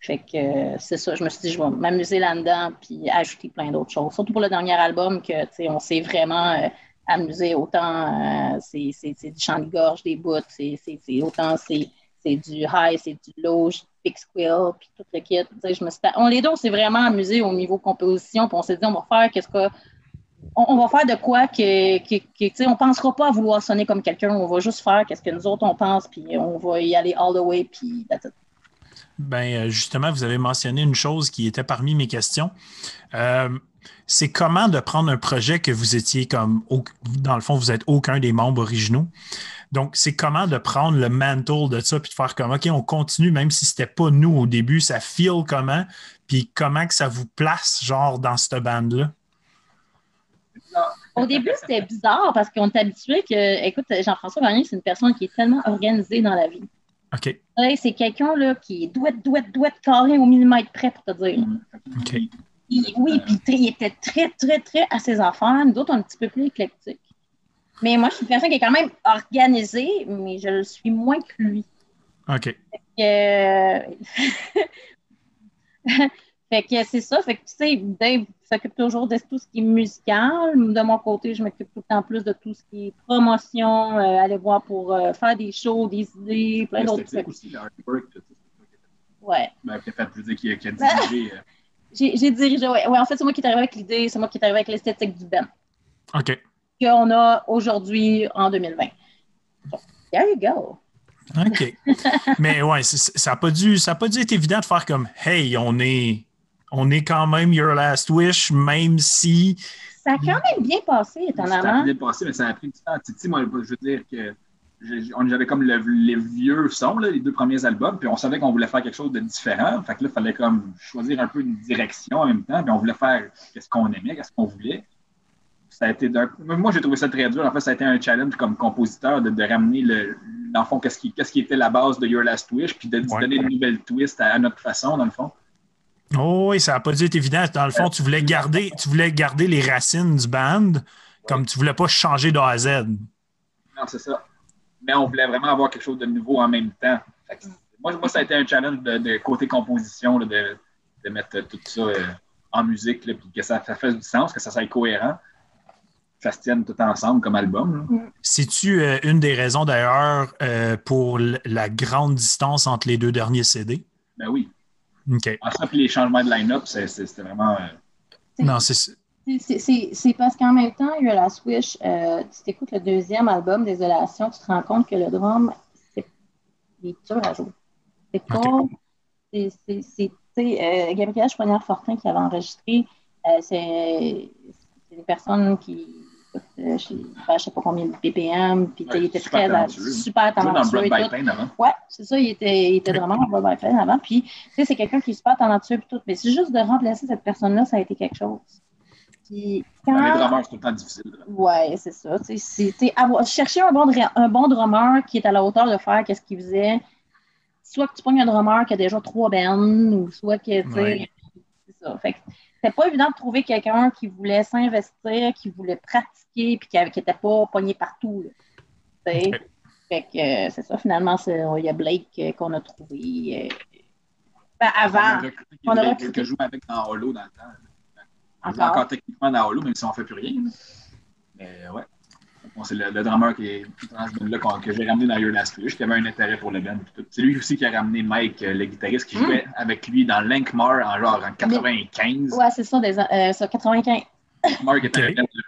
Fait que euh, c'est ça, je me suis dit, je vais m'amuser là-dedans, puis ajouter plein d'autres choses. Surtout pour le dernier album, que, on s'est vraiment euh, amusé. Autant euh, c'est du chant de gorge, des bouts, c'est c'est- autant c'est du high, c'est du low, big squill, puis tout le kit. Je me suis, on les deux, on s'est vraiment amusé au niveau composition, puis on s'est dit, on va faire qu'est-ce que. On, va faire de quoi que, on pensera pas à vouloir sonner comme quelqu'un, on va juste faire qu'est-ce que nous autres on pense, puis on va y aller all the way, puis. Ben, euh, justement, vous avez mentionné une chose qui était parmi mes questions. Euh, c'est comment de prendre un projet que vous étiez comme, dans le fond, vous êtes aucun des membres originaux. Donc, c'est comment de prendre le mantle de ça puis de faire comme, OK, on continue, même si c'était pas nous au début, ça feel comment, puis comment que ça vous place, genre, dans cette bande-là? Au début, c'était bizarre parce qu'on est habitué que, écoute, Jean-François Vanier, c'est une personne qui est tellement organisée dans la vie. OK. Ouais, c'est quelqu'un là, qui est douette, douette, douette, carré au millimètre près pour te dire. OK. Oui, puis il était très, très, très à ses affaires. Nous autres, un petit peu plus éclectiques. Mais moi, je suis une personne qui est quand même organisée, mais je le suis moins que lui. OK. Euh, fait que c'est ça. Fait que, tu sais, Dave s'occupe toujours de tout ce qui est musical. De mon côté, je m'occupe tout le temps plus de tout ce qui est promotion, euh, aller voir pour euh, faire des shows, des idées, plein d'autres trucs. aussi, l'artwork. Ouais. Ben, qui a fait, je veux dire, qui a, qui a dirigé. euh, J'ai j'ai dirigé, ouais. ouais. En fait, c'est moi qui est arrivé avec l'idée, c'est moi qui est arrivé avec l'esthétique du band OK. qu'on a aujourd'hui en 2020. So, there you go. OK. Mais ouais, c'est- ça n'a pas, dû- ça a pas dû être évident de faire comme Hey, on est, on est quand même Your Last Wish, même si. Ça a quand même bien passé, Ça a étonnamment. bien passé, mais ça a pris du temps. Tu sais, moi, je veux dire que j'avais comme le- les vieux sons, là, les deux premiers albums, puis on savait qu'on voulait faire quelque chose de différent. Fait que là, il fallait comme choisir un peu une direction en même temps, puis on voulait faire qu'est-ce qu'on aimait, qu'est-ce qu'on voulait. Ça a été d'un- Moi, j'ai trouvé ça très dur. En fait, ça a été un challenge comme compositeur de, de ramener le, dans le fond, qu'est-ce qui, était la base de Your Last Wish, puis de, de Ouais. donner une nouvelle twist à, à notre façon, dans le fond. Oh oui, ça n'a pas dû être évident. Dans le fond, tu voulais garder, tu voulais garder les racines du band, comme tu voulais pas changer de A à Z. Non, c'est ça. Mais on voulait vraiment avoir quelque chose de nouveau en même temps. Que moi, moi, ça a été un challenge de, de côté composition, là, de, de mettre tout ça euh, en musique, là, puis que ça, ça fasse du sens, que ça soit cohérent, que ça se tienne tout ensemble comme album. C'est-tu euh, une des raisons d'ailleurs euh, pour la grande distance entre les deux derniers CD? Ben oui. OK. En ça, puis les changements de line-up, c'était vraiment. euh, Non, c'est ça. C'est- parce qu'en même temps, il y a la Switch, euh, tu t'écoutes le deuxième album, Désolation, tu te rends compte que le drum, c'est il est dur à jouer. C'est pas. Ok. c'est- euh, Gabriel Chouanière-Fortin qui avait enregistré, euh, c'est c'est des personnes qui. Euh, je ne sais pas combien de BPM, puis Ouais, il était super très talentueux. super dans talentueux. Tout. Pain avant. Ouais, c'est ça, il était, il était vraiment en Blood by Pain avant. Puis, tu sais, c'est quelqu'un qui est super talentueux et tout. Mais c'est juste de remplacer cette personne-là, ça a été quelque chose. Puis, quand... Les drummers, c'est tout le temps difficile. là. Ouais, c'est ça. C'est- avoir- chercher un bon, un bon drummer qui est à la hauteur de faire qu'est-ce qu'il faisait. Soit que tu pognes un drummer qui a déjà trois bands, ou soit que, tu sais, Ouais. c'est ça. Fait que c'était pas évident de trouver quelqu'un qui voulait s'investir, qui voulait pratiquer, puis qui n'était pas pogné partout. là. Fait que euh, c'est ça, finalement, c'est- il y a Blake euh, qu'on a trouvé euh, ben, avant. On a recruté. que joue avec dans Holo dans le temps. Encore. encore techniquement dans Holo, même si on ne fait plus rien. Mais ouais. Bon, c'est le, le drummer qui est dans ce band-là qu'on- que j'ai ramené dans Your Last Wish, qui avait un intérêt pour le band. C'est lui aussi qui a ramené Mike, euh, le guitariste, qui jouait avec lui dans Lankmar en genre en 95. Ouais, c'est ça, des, euh, ça, 95. Mark un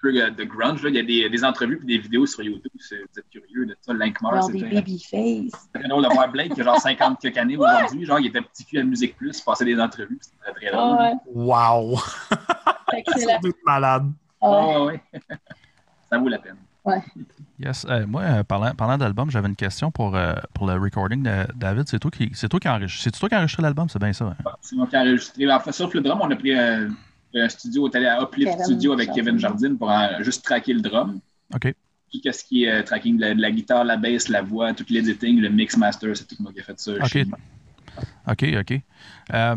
peu euh, de grunge. là. Il y a des, des entrevues et des vidéos sur YouTube. c'est- Vous êtes curieux de ça. Lankmar, c'était babyface. très drôle de voir Blake, qui a genre 50 quelques années aujourd'hui. Genre, il était petit cul à Musique Plus, il passait des entrevues. C'était très, très drôle. Ouais, Wow! c'est Ils la- sont tous malades. ouais. Ouais, ouais. Ça vaut la peine. Yes. Euh, moi, euh, parlant, parlant d'album, j'avais une question pour, euh, pour le recording de David. C'est toi qui, c'est toi qui enregistre. C'est toi qui a enregistré l'album, c'est bien ça. hein? C'est moi qui ai enregistré. En fait, sauf le drum, on a pris un, un studio, on est allé à Uplift Kevin Studio avec. Kevin Jardine pour en- juste tracker le drum. OK. Tout ce qui est euh, tracking de la, de la guitare, la bass, la voix, tout l'editing, le mix master, c'est tout moi qui ai fait ça. OK. OK, OK. Euh,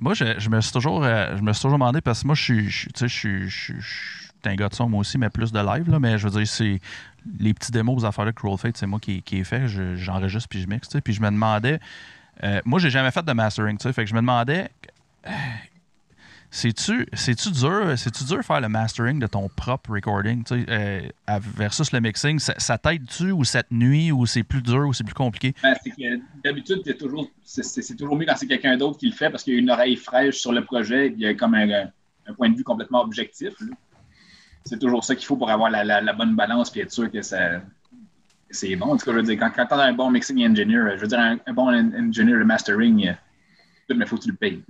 moi, je, je me suis toujours, euh, je me suis toujours demandé parce que moi, je suis, je, suis- tu sais, je suis, je, un gars de son, moi aussi, mais plus de live. Là, mais je veux dire, c'est les petits démos, aux affaires de Cruel Fate, c'est moi qui, qui ai fait. Je- J'enregistre puis je mixe. Puis je me demandais, euh, moi, j'ai jamais fait de mastering, fait que je me demandais, c'est-tu dur, c'est-tu dur faire le mastering de ton propre recording, euh, versus le mixing, ça, ça t'aide-tu ou ça te nuit ou c'est plus dur ou c'est plus compliqué? Ben, d'habitude, toujours- c'est c'est toujours mieux quand c'est quelqu'un d'autre qui le fait parce qu'il y a une oreille fraîche sur le projet, il y a comme un, un point de vue complètement objectif. C'est toujours ça qu'il faut pour avoir la, la- la bonne balance et être sûr que ça c'est bon. En tout cas, je veux dire, quand, quand t'as un bon mixing engineer, je veux dire, un, un bon en- engineer de mastering, euh, mais il faut que tu le payes.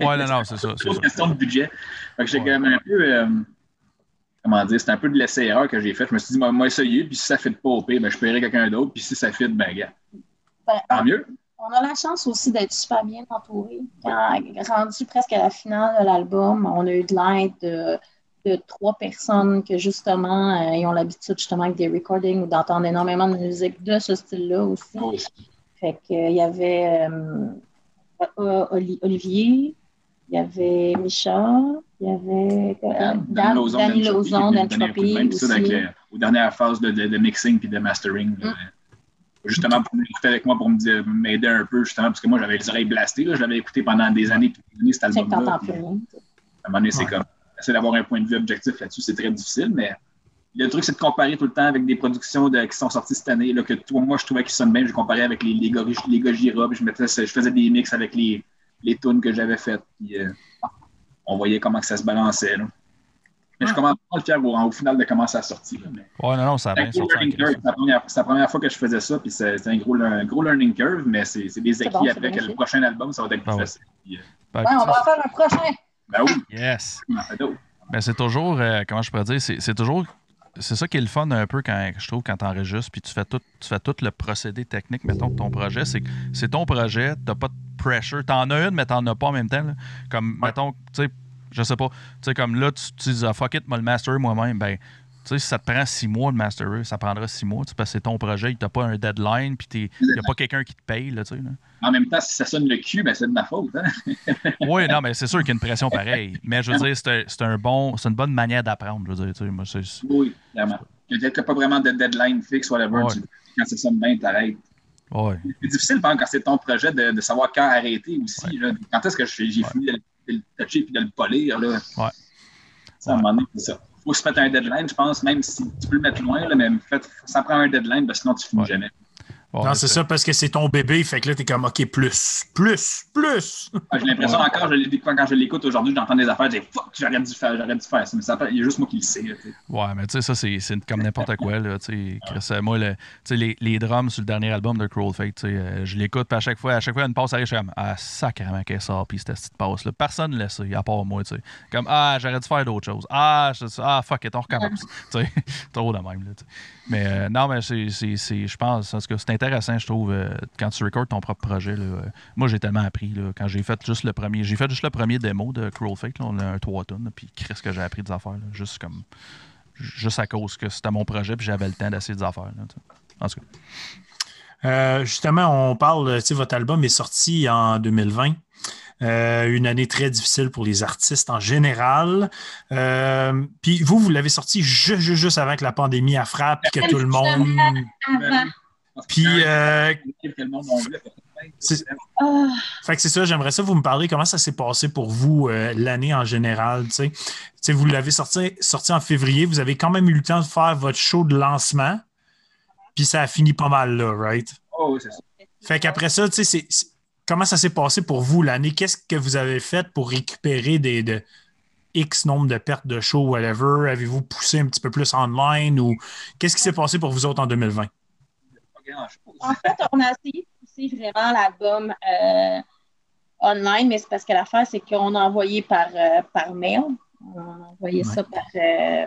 Ouais, non, non, c'est ça. C'est c'est une ça. question de budget. Fait que j'ai Ouais. quand même un peu. euh, comment dire, c'était un peu de l'essai-erreur que j'ai fait. Je me suis dit, moi, moi essayer, puis si ça ne fit pas au pire, ben, je paierai quelqu'un d'autre, puis si ça fit, ben, gars, Ben, tant mieux. On a la chance aussi d'être super bien entouré. Quand rendu presque à la finale de l'album, on a eu de l'aide de, de trois personnes que justement, euh, ils ont l'habitude justement avec des recordings ou d'entendre énormément de musique de ce style-là aussi. Fait que, euh, il y avait euh, Oli- Olivier, il y avait Micha, il y avait euh, Dan- Danny Lauzon d'Entropy aux dernières phases de, de, de mixing puis de mastering. là. Justement, pour écouter avec moi, pour me dire- m'aider un peu, justement, parce que moi, j'avais les oreilles blastées. là. Je l'avais écouté pendant des années, puis des années, cet C'est que album-là. t'entends puis plus rien. À un moment donné, c'est Ouais. comme. Essayer d'avoir un point de vue objectif là-dessus, c'est très difficile, mais le truc, c'est de comparer tout le temps avec des productions de- qui sont sorties cette année, là, que toi, moi, je trouvais qu'ils sonnent bien. Je comparais avec les, les, puis je, mettais, je faisais des mix avec les, les tunes que j'avais faites, puis euh, on voyait comment que ça se balançait. Là. Mais je commence pas à le faire au, au final de comment ça a sorti. Là, mais Ouais, non, non, ça a c'est un bien gros sorti. curve. C'est la, première- c'est la première fois que je faisais ça, puis c'est c'est un gros, un gros learning curve, mais c'est c'est des acquis bon, après que le prochain album, ça va être plus Ah ouais. facile. Puis, euh, Ben, Ouais, on va en faire un prochain. Ben oui, Yes. on en fait d'autres. Ben, c'est toujours, euh, comment je pourrais dire, c'est toujours, c'est ça qui est le fun un peu quand je trouve quand t'enregistres puis tu fais tout, tu fais tout le procédé technique, mettons, de ton projet, c'est c'est ton projet, t'as pas de pressure, t'en as une, mais t'en as pas en même temps. là. Comme, Ouais. mettons, tu sais, je sais pas, tu sais, comme là, tu, tu dis, ah, fuck it, moi le master moi-même, ben, sais, si ça te prend six mois de masterer, ça prendra six mois, tu parce que c'est ton projet, il t'a pas un deadline, puis il n'y a pas quelqu'un qui te paye, là, tu sais. là. En même temps, si ça sonne le cul, ben c'est de ma faute. Hein? Oui, non, mais c'est sûr qu'il y a une pression pareille. Mais je veux dire, c'est un, bon, une bonne manière d'apprendre. Je veux dire, tu sais, moi, Oui, clairement. Peut-être que pas vraiment de deadline fixe, whatever. Ouais. tu- quand ça sonne bien, t'arrêtes. ouais. C'est difficile par exemple, quand c'est ton projet de, de savoir quand arrêter aussi. là. Quand est-ce que j'ai fini de, le- de le toucher puis de le polir? Là. Ouais. Ça, à un moment donné, c'est ça. Faut se mettre un deadline, je pense, même si tu peux le mettre loin, là, mais fait, ça prend un deadline, parce que sinon tu finis Ouais. jamais. Non, c'est ça, parce que c'est ton bébé, fait que là, t'es comme, OK, plus, plus, plus. Ah, J'ai l'impression encore, je quand, je l'écoute aujourd'hui, j'entends des affaires, je dis fuck, j'aurais dû faire, j'aurais dû faire ça. Mais ça, il y a juste moi qui le sais. là. Ouais, mais tu sais, ça, c'est c'est comme n'importe quoi. Là, tu sais. Euh, moi, le, les, les drums sur le dernier album de Cruel Fate, tu sais, euh, je l'écoute, puis à chaque fois, à chaque fois, une passe arrive, je suis comme, ah, sacrément qu'elle sort, puis cette petite passe-là. Personne ne le sait, à part moi, tu sais. Comme, ah, j'aurais dû faire d'autres choses. Ah, je- ah, fuck it, on recommence. tu sais, trop de même, là, tu sais. Mais euh, non, mais c'est, je pense, parce que c'est intéressant, je trouve, euh, quand tu recordes ton propre projet. Euh, moi, j'ai tellement appris, quand j'ai fait juste le premier, j'ai fait juste le premier démo de Cruel Fate, on a un 3 tonnes, puis qu'est-ce que j'ai appris des affaires, juste comme juste à cause que c'était mon projet puis j'avais le temps d'essayer des affaires. En tout cas. Justement, on parle, tu sais, votre album est sorti en 2020. Euh, une année très difficile pour les artistes en général. Euh, puis vous, vous l'avez sorti juste, juste, juste avant que la pandémie a frappe, puis que tout le monde. Puis, euh, que le monde fait que- C'est- Ah, Fait que c'est ça, j'aimerais ça vous me parler comment ça s'est passé pour vous euh, l'année en général. Tu sais? Tu sais, vous l'avez sorti, sorti en février, vous avez quand même eu le temps de faire votre show de lancement, puis ça a fini pas mal là, right? Oh, oui, c'est ça. Fait qu'après ça, tu sais, c'est- c'est- comment ça s'est passé pour vous l'année? Qu'est-ce que vous avez fait pour récupérer des de X nombre de pertes de show, whatever? Avez-vous poussé un petit peu plus online ou qu'est-ce qui s'est passé pour vous autres en 2020? Pas grand-chose. En fait, on a essayé de pousser vraiment l'album euh, online, mais c'est parce que l'affaire, c'est qu'on a envoyé par, euh, par mail. On a envoyé ça par, euh,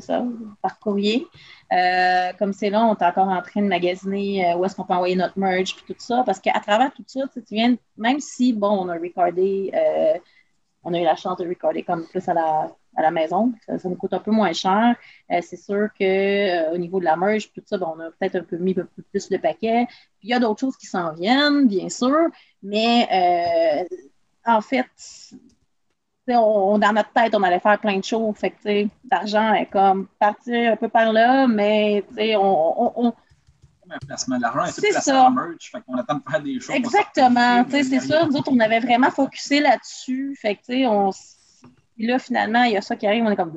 ça, par courrier. Euh, comme c'est là, on est encore en train de magasiner euh, où est-ce qu'on peut envoyer notre merch puis tout ça. Parce qu'à travers tout ça, tu viens, même si, bon, on a recordé, euh, on a eu la chance de recorder comme plus à la, à la maison, ça, nous coûte un peu moins cher. C'est sûr que euh, au niveau de la merge, tout ça, on a peut-être un peu mis plus le paquet. Puis il y a d'autres choses qui s'en viennent, bien sûr, mais en fait, on, dans notre tête, on allait faire plein de choses. Fait que, l'argent est comme parti un peu par là, mais tu sais, on, on- on- Comme un placement. L'argent est tout C'est ça. en merch. Fait qu'on attend de faire des choses. Exactement, tu sais, c'est ça. Nous autres, on avait vraiment focusé là-dessus. Fait que, tu sais, on. Puis là, finalement, il y a ça qui arrive, on est comme.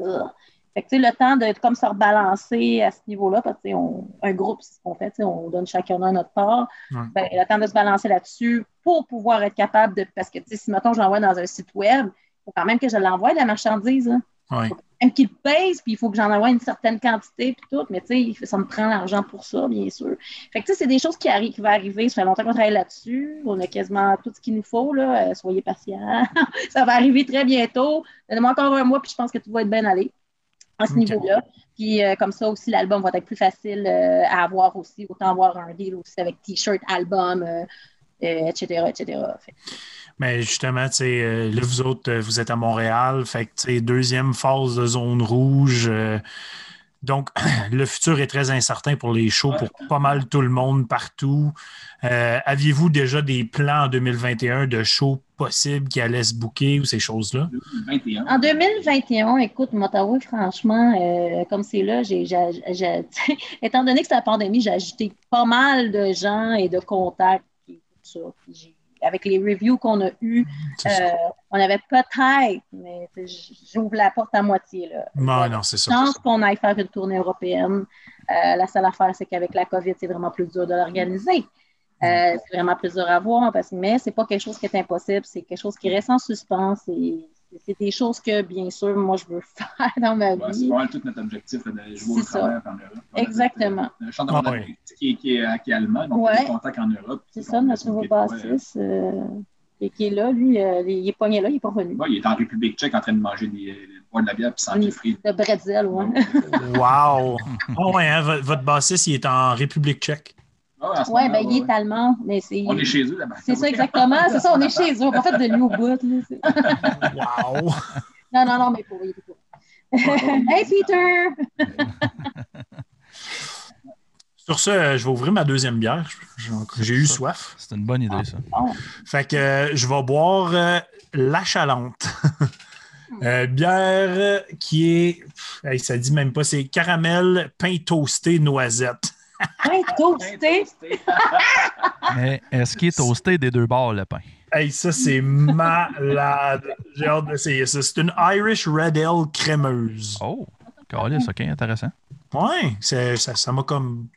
Fait que, tu sais, le temps de comme se rebalancer à ce niveau-là, parce que, tu sais, on- un groupe, c'est ce qu'on fait, tu sais, on donne chacun à notre part. Ouais. Ben, le temps de se balancer là-dessus pour pouvoir être capable de. Parce que, tu sais, si, mettons, je l'envoie dans un site web, faut quand même que je l'envoie, la marchandise. hein. Même qu'il pèse, puis il faut que j'en envoie une certaine quantité, puis tout, mais tu sais, ça me prend l'argent pour ça, bien sûr. Fait que tu sais, c'est des choses qui, qui vont arriver. Ça fait longtemps qu'on travaille là-dessus. On a quasiment tout ce qu'il nous faut, là. Euh, soyez patients. ça va arriver très bientôt. Donnez-moi encore un mois, puis je pense que tout va être bien allé à ce niveau-là. Puis euh, comme ça aussi, l'album va être plus facile euh, à avoir aussi. Autant avoir un deal aussi avec t-shirt, album, etc., etc. Fait Mais justement, tu sais, euh, là, vous autres, euh, vous êtes à Montréal, fait que, tu sais, deuxième phase de zone rouge. euh, donc, le futur est très incertain pour les shows, pour pas mal tout le monde partout. Euh, Aviez-vous déjà des plans en 2021 de shows possibles qui allaient se booker ou ces choses-là? 2021. En 2021, écoute, t'avouer, franchement, euh, comme c'est là, j'ai, j'ai- j'ai- étant donné que c'est la pandémie, j'ai ajouté pas mal de gens et de contacts et tout ça. J'ai- avec les reviews qu'on a eues, ça. euh, on avait peut-être, mais j'ouvre la porte à moitié. Là. non, non, c'est ça. Je pense qu'on aille faire une tournée européenne. Euh, la seule affaire, c'est qu'avec la COVID, c'est vraiment plus dur de l'organiser. Euh, c'est vraiment plus dur à voir, parce, mais c'est pas quelque chose qui est impossible, c'est quelque chose qui reste en suspens. C'est des choses que, bien sûr, moi, je veux faire dans ma Ouais, c'est vie. vraiment tout notre objectif de jouer au C'est travers en Europe. Exactement. Le chanteur Ah ouais. qui, est- qui, est, qui est allemand, donc Ouais. il a des contacts en Europe. C'est ça, notre c'est nouveau bassiste euh, qui, qui est là. Lui, euh, il est pogné là, il est pas revenu. Ouais, il est en République tchèque en train de manger des, de boire de la bière puis sans Mm. frites. De bretzel, ouais. Wow! Ah ouais, hein, vo- votre bassiste, il est en République tchèque. Ah, Ouais, moment, ben, il est allemand, mais c'est. On est chez eux là-bas. C'est ça, exactement. C'est ça, on est chez eux. On n'a pas fait de lui au bout. Wow! Non, non, non, mais pour il cool. hey, Peter! Sur ce, je vais ouvrir ma deuxième bière. J'ai- eu soif. C'est une bonne idée, ça. Bon. Fait que euh, je vais boire euh, la chalante. Euh, bière qui est. pff, hey, ça dit même pas, c'est caramel, pain toasté, noisette. Pain toasté? Mais est-ce qu'il est toasté des deux bords, le pain? Hey, ça, c'est malade. J'ai hâte d'essayer ça. C'est une Irish Red Ale crémeuse. Oh, calice, OK, intéressant. Ouais, ça ça m'a comme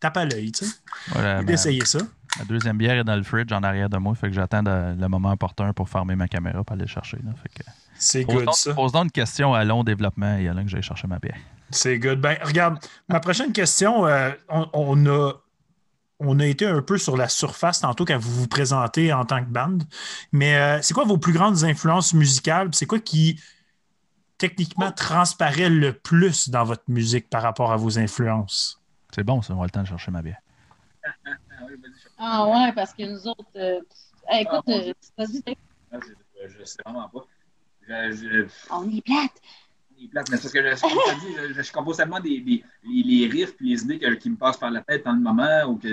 tape à l'œil, tu sais. Voilà, ma, D'essayer ça. ma deuxième bière est dans le fridge en arrière de moi, fait que j'attends le moment opportun pour fermer ma caméra pour aller le chercher. Là, fait que, C'est good, donc, ça. pose donc une question à long développement et là que j'aille chercher ma bière. C'est good. Ben, regarde, ma prochaine question, euh, on, on a, on a été un peu sur la surface tantôt quand vous vous présentez en tant que band. Mais euh, c'est quoi vos plus grandes influences musicales? C'est quoi qui techniquement transparaît le plus dans votre musique par rapport à vos influences? C'est bon, ça, on va le temps de chercher ma bière. Ah ouais, parce que nous autres. euh, hey, écoute, Ah, bon. euh, vas-y, t'es- ah, je, je sais vraiment pas. Je, je, on est plate. Mais c'est parce que je, je dis, je, je compose tellement des, des- les, les riffs et les idées que- qui me passent par la tête dans le moment ou que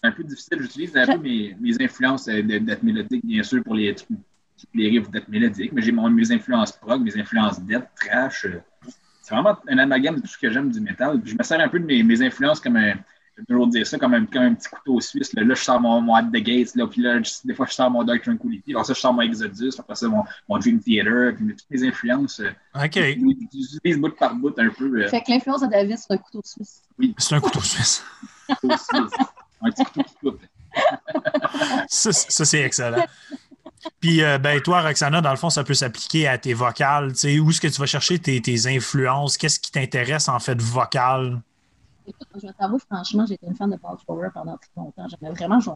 c'est un peu difficile. J'utilise un peu mes, mes influences euh, d'être mélodique, bien sûr, pour les, les riffs d'être mélodique, mais j'ai mon- mes influences prog, mes influences death, trash. euh, c'est vraiment un amalgame de tout ce que j'aime du métal. Puis je me sers un peu de mes, mes influences comme un. J'aime toujours dire ça, comme un, comme un petit couteau suisse. Là, Là, je sors mon, mon At the Gates, là, puis là, je- des fois, je sors mon Dark Tranquility. Alors ça, je sors mon Exodus, après ça, mon, mon Dream Theater, puis toutes mes influences. euh, OK. J'utilise bout par bout un peu. euh, Fait que l'influence de David, c'est un couteau suisse. C'est un couteau suisse. aussi, un petit couteau qui coupe. Ça, ça, c'est excellent. Puis, euh, ben, toi, Roxana, dans le fond, ça peut s'appliquer à tes vocales. Tu sais, où est-ce que tu vas chercher tes, tes influences? Qu'est-ce qui t'intéresse en fait vocal? Écoute, je vais t'avouer, franchement, j'étais une fan de Paul pendant très longtemps. J'aimais vraiment son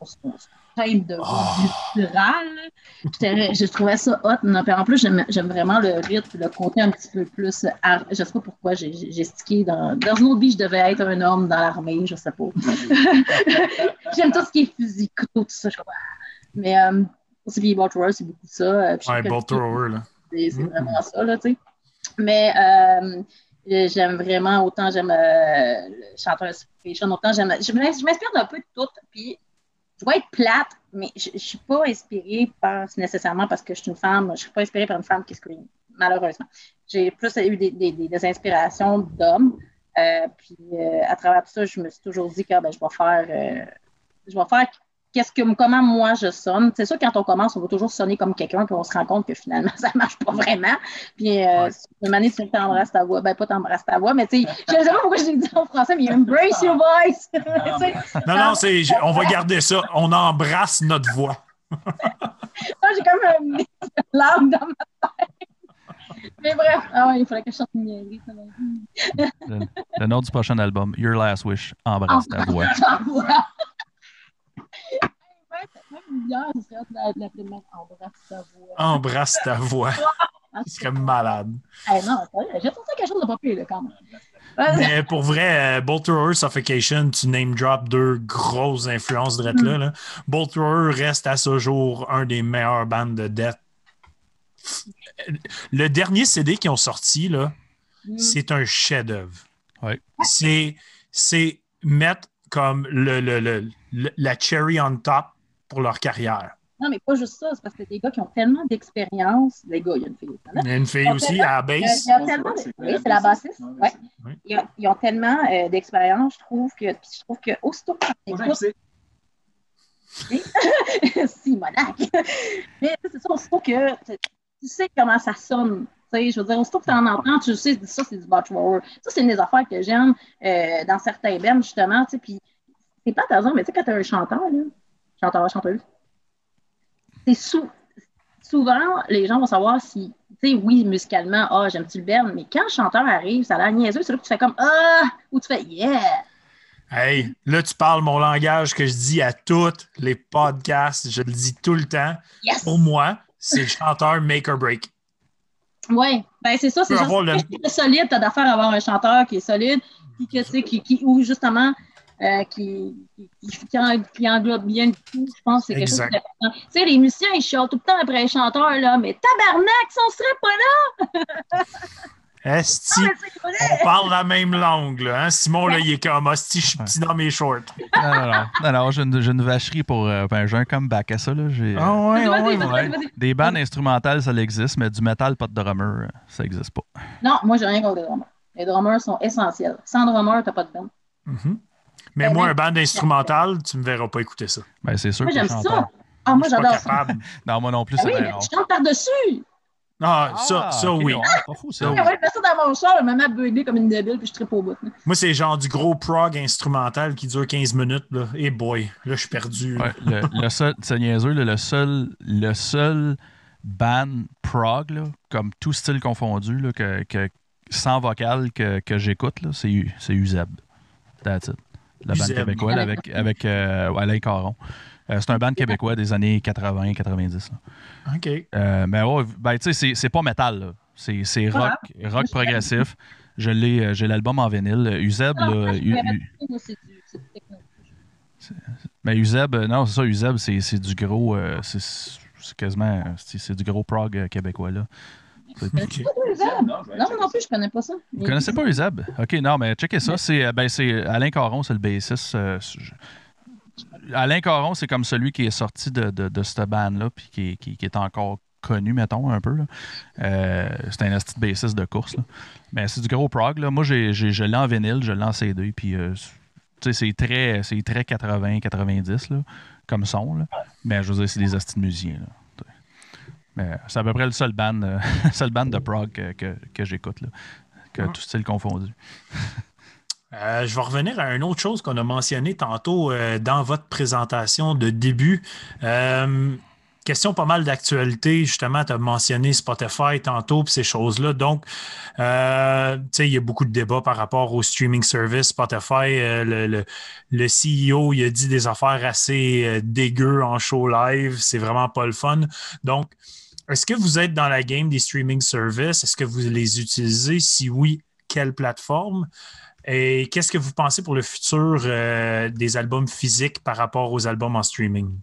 shape de voix Oh. gutturale. J'étais- Je trouvais ça hot. Non, en plus, j'aime vraiment le rythme, le côté un petit peu plus. ar- Je sais pas pourquoi j'ai stické dans. Dans une autre vie, je devais être un homme dans l'armée, je sais pas. J'aime tout ce qui est couteau, tout ça. Je crois. Mais euh, aussi, puis Paul Trower, c'est beaucoup ça. Euh, puis Ouais, Thrower, là. c'est Mhm. vraiment ça, là, tu sais. Mais euh, j'aime vraiment, autant j'aime euh, le chanteur autant j'aime. Je m'in- je m'inspire d'un peu de tout. Puis, je vais être plate, mais je ne suis pas inspirée par, nécessairement parce que je suis une femme. Je ne suis pas inspirée par une femme qui scream, malheureusement. J'ai plus eu des, des- des- des inspirations d'hommes. Euh, puis, euh, à travers tout ça, je me suis toujours dit que ben, je vais faire. euh, je vais faire qu'est-ce que, comment moi je sonne. C'est sûr, quand on commence, on va toujours sonner comme quelqu'un, puis on se rend compte que finalement, ça ne marche pas vraiment. Puis, euh, Ouais. une année, tu t'embrasses ta voix. Ben, pas t'embrasses ta voix, mais tu sais, je ne sais pas pourquoi je l'ai dit en français, mais embrace your voice. Non, non, c'est, on va garder ça. On embrasse notre voix. moi, j'ai comme une larme dans ma tête. Mais bref, ah ouais, il fallait que je sorte une niaiserie. Le, le nom du prochain album, Your Last Wish, embrasse ta voix. Même la- embrasse ta voix. Embrasse ta voix. Ce serait malade. Hey, non, j'ai quelque chose de pas pire, quand même. Mais pour vrai, euh, Bolt Thrower, Suffocation, tu name drop deux grosses influences de là, là. Bolt Thrower reste à ce jour un des meilleurs bandes de death. Le dernier CD qu'ils ont sorti, là, mm. c'est un chef-d'œuvre. Ouais. C'est, c'est mettre comme le, le- le- le- la cherry on top pour leur carrière. Non, mais pas juste ça, c'est parce que des gars qui ont tellement d'expérience. Les gars, il y a une fille. hein? Il y a une fille aussi à la base. il y a tellement de- Oui, c'est la bassiste. Ouais. Oui. Ils, ont, ils ont tellement euh, d'expérience, je trouve que. puis je trouve que aussitôt que écoute. j'aille si, monac. Mais c'est ça, aussitôt que tu sais comment ça sonne. Tu sais, je veux dire, aussitôt que tu en entends, tu sais, ça, c'est du botch rower. Ça, c'est une des affaires que j'aime euh, dans certains bands, justement. Tu sais, puis c'est pas hasard, mais tu sais, quand tu as un chanteur, là, chanteur, chanteuse, c'est sou- souvent, les gens vont savoir si, tu sais, oui, musicalement, ah, j'aime-tu le band, mais quand le chanteur arrive, ça a l'air niaiseux, c'est là que tu fais comme, ah, ou tu fais, yeah. Hey, là, tu parles mon langage que je dis à tous les podcasts. Je le dis tout le temps. Yes! Pour moi, c'est le chanteur make or break. Oui, ben c'est ça, c'est le- solide, t'as d'affaire à avoir un chanteur qui est solide, puis que, qui, qui, ou justement, euh, qui, qui, qui en- qui englobe bien le tout, je pense que c'est quelque Exact. chose d'important. Tu sais, les musiciens, ils chialent tout le temps après les chanteurs, là, mais tabarnak, si on serait pas là! Esti, on parle la même langue, là. Hein? Simon, là, il est comme Esti, je suis petit dans mes shorts. Non, non, non. non, non, j'ai une, vacherie pour. euh, ben, j'ai un comeback à ça. Là. J'ai, Ah ouais, Vas-y, ouais. Des bandes instrumentales, ça existe, mais du métal, pas de drummer, ça n'existe pas. Non, moi, j'ai rien contre les drummers. Les drummers sont essentiels. Sans drummer, t'as pas de band. Mhm. Mais Ben, moi, ben- un band instrumental, tu me verras pas écouter ça. Ben, c'est sûr Moi, j'aime ça. Ah, moi, Je j'adore ça. Non, moi non plus, Ah c'est oui, mais rare. tu chantes par-dessus. Ah, ça, ça ok, oui. c'est pas fou, ça. Ça, oui. Ah ouais, je ça dans mon char, maman bugger comme une débile, puis je tripe au bout. là. Moi, c'est genre du gros prog instrumental qui dure 15 minutes. Là. Et boy, là, je suis perdu. Ouais, le, le seul, c'est niaiseux, là, le seul, le seul band prog, là, comme tout style confondu, là, que, que- sans vocal que, que j'écoute, là, c'est, c'est Uzeb. That's it. Le band Uzeb. québécois là, avec, avec euh, Alain Caron. Euh, c'est un band québécois des années 80-90. OK. mais ouais, ben, tu sais, c'est, pas métal. C'est, c'est rock, rock progressif. Je l'ai, euh, j'ai l'album en vinyle. Uzeb, Ah, là, U- U-. Mais Uzeb, euh, non, c'est ça, Uzeb, c'est, c'est du gros. euh, c'est, quasiment. euh, C'est, c'est du gros prog euh, québécois, là. Non, Non, non plus, je connais pas ça. Vous connaissez pas Uzeb? Ok, non, mais checkez ça. C'est, euh, ben, c'est Alain Caron, c'est le bassiste. euh, je- Alain Caron, c'est comme celui qui est sorti de, de, de cette band-là, puis qui, est- qui, qui est encore connu, mettons, un peu. Euh, c'est un petit bassiste de course. là. Mais c'est du gros prog. Là. Moi, je l'ai en vinyle, je l'ai en CD, puis euh, c'est très, c'est très 80-90 là, comme son. Là. Mais je veux dire, c'est des hosties de musiciens. Là. Mais c'est à peu près le seul band, euh, seul band de prog que, que, que j'écoute, là, que tout style confondu. Euh, je vais revenir à une autre chose qu'on a mentionné tantôt euh, dans votre présentation de début. Euh, question pas mal d'actualité. Justement, tu as mentionné Spotify tantôt, puis ces choses-là. Donc, euh, tu sais, il y a beaucoup de débats par rapport au streaming service. Spotify, euh, le, le- le CEO, il a dit des affaires assez euh, dégueu en show live. C'est vraiment pas le fun. Donc, est-ce que vous êtes dans la game des streaming services? Est-ce que vous les utilisez? Si oui, quelle plateforme? Et qu'est-ce que vous pensez pour le futur euh, des albums physiques par rapport aux albums en streaming?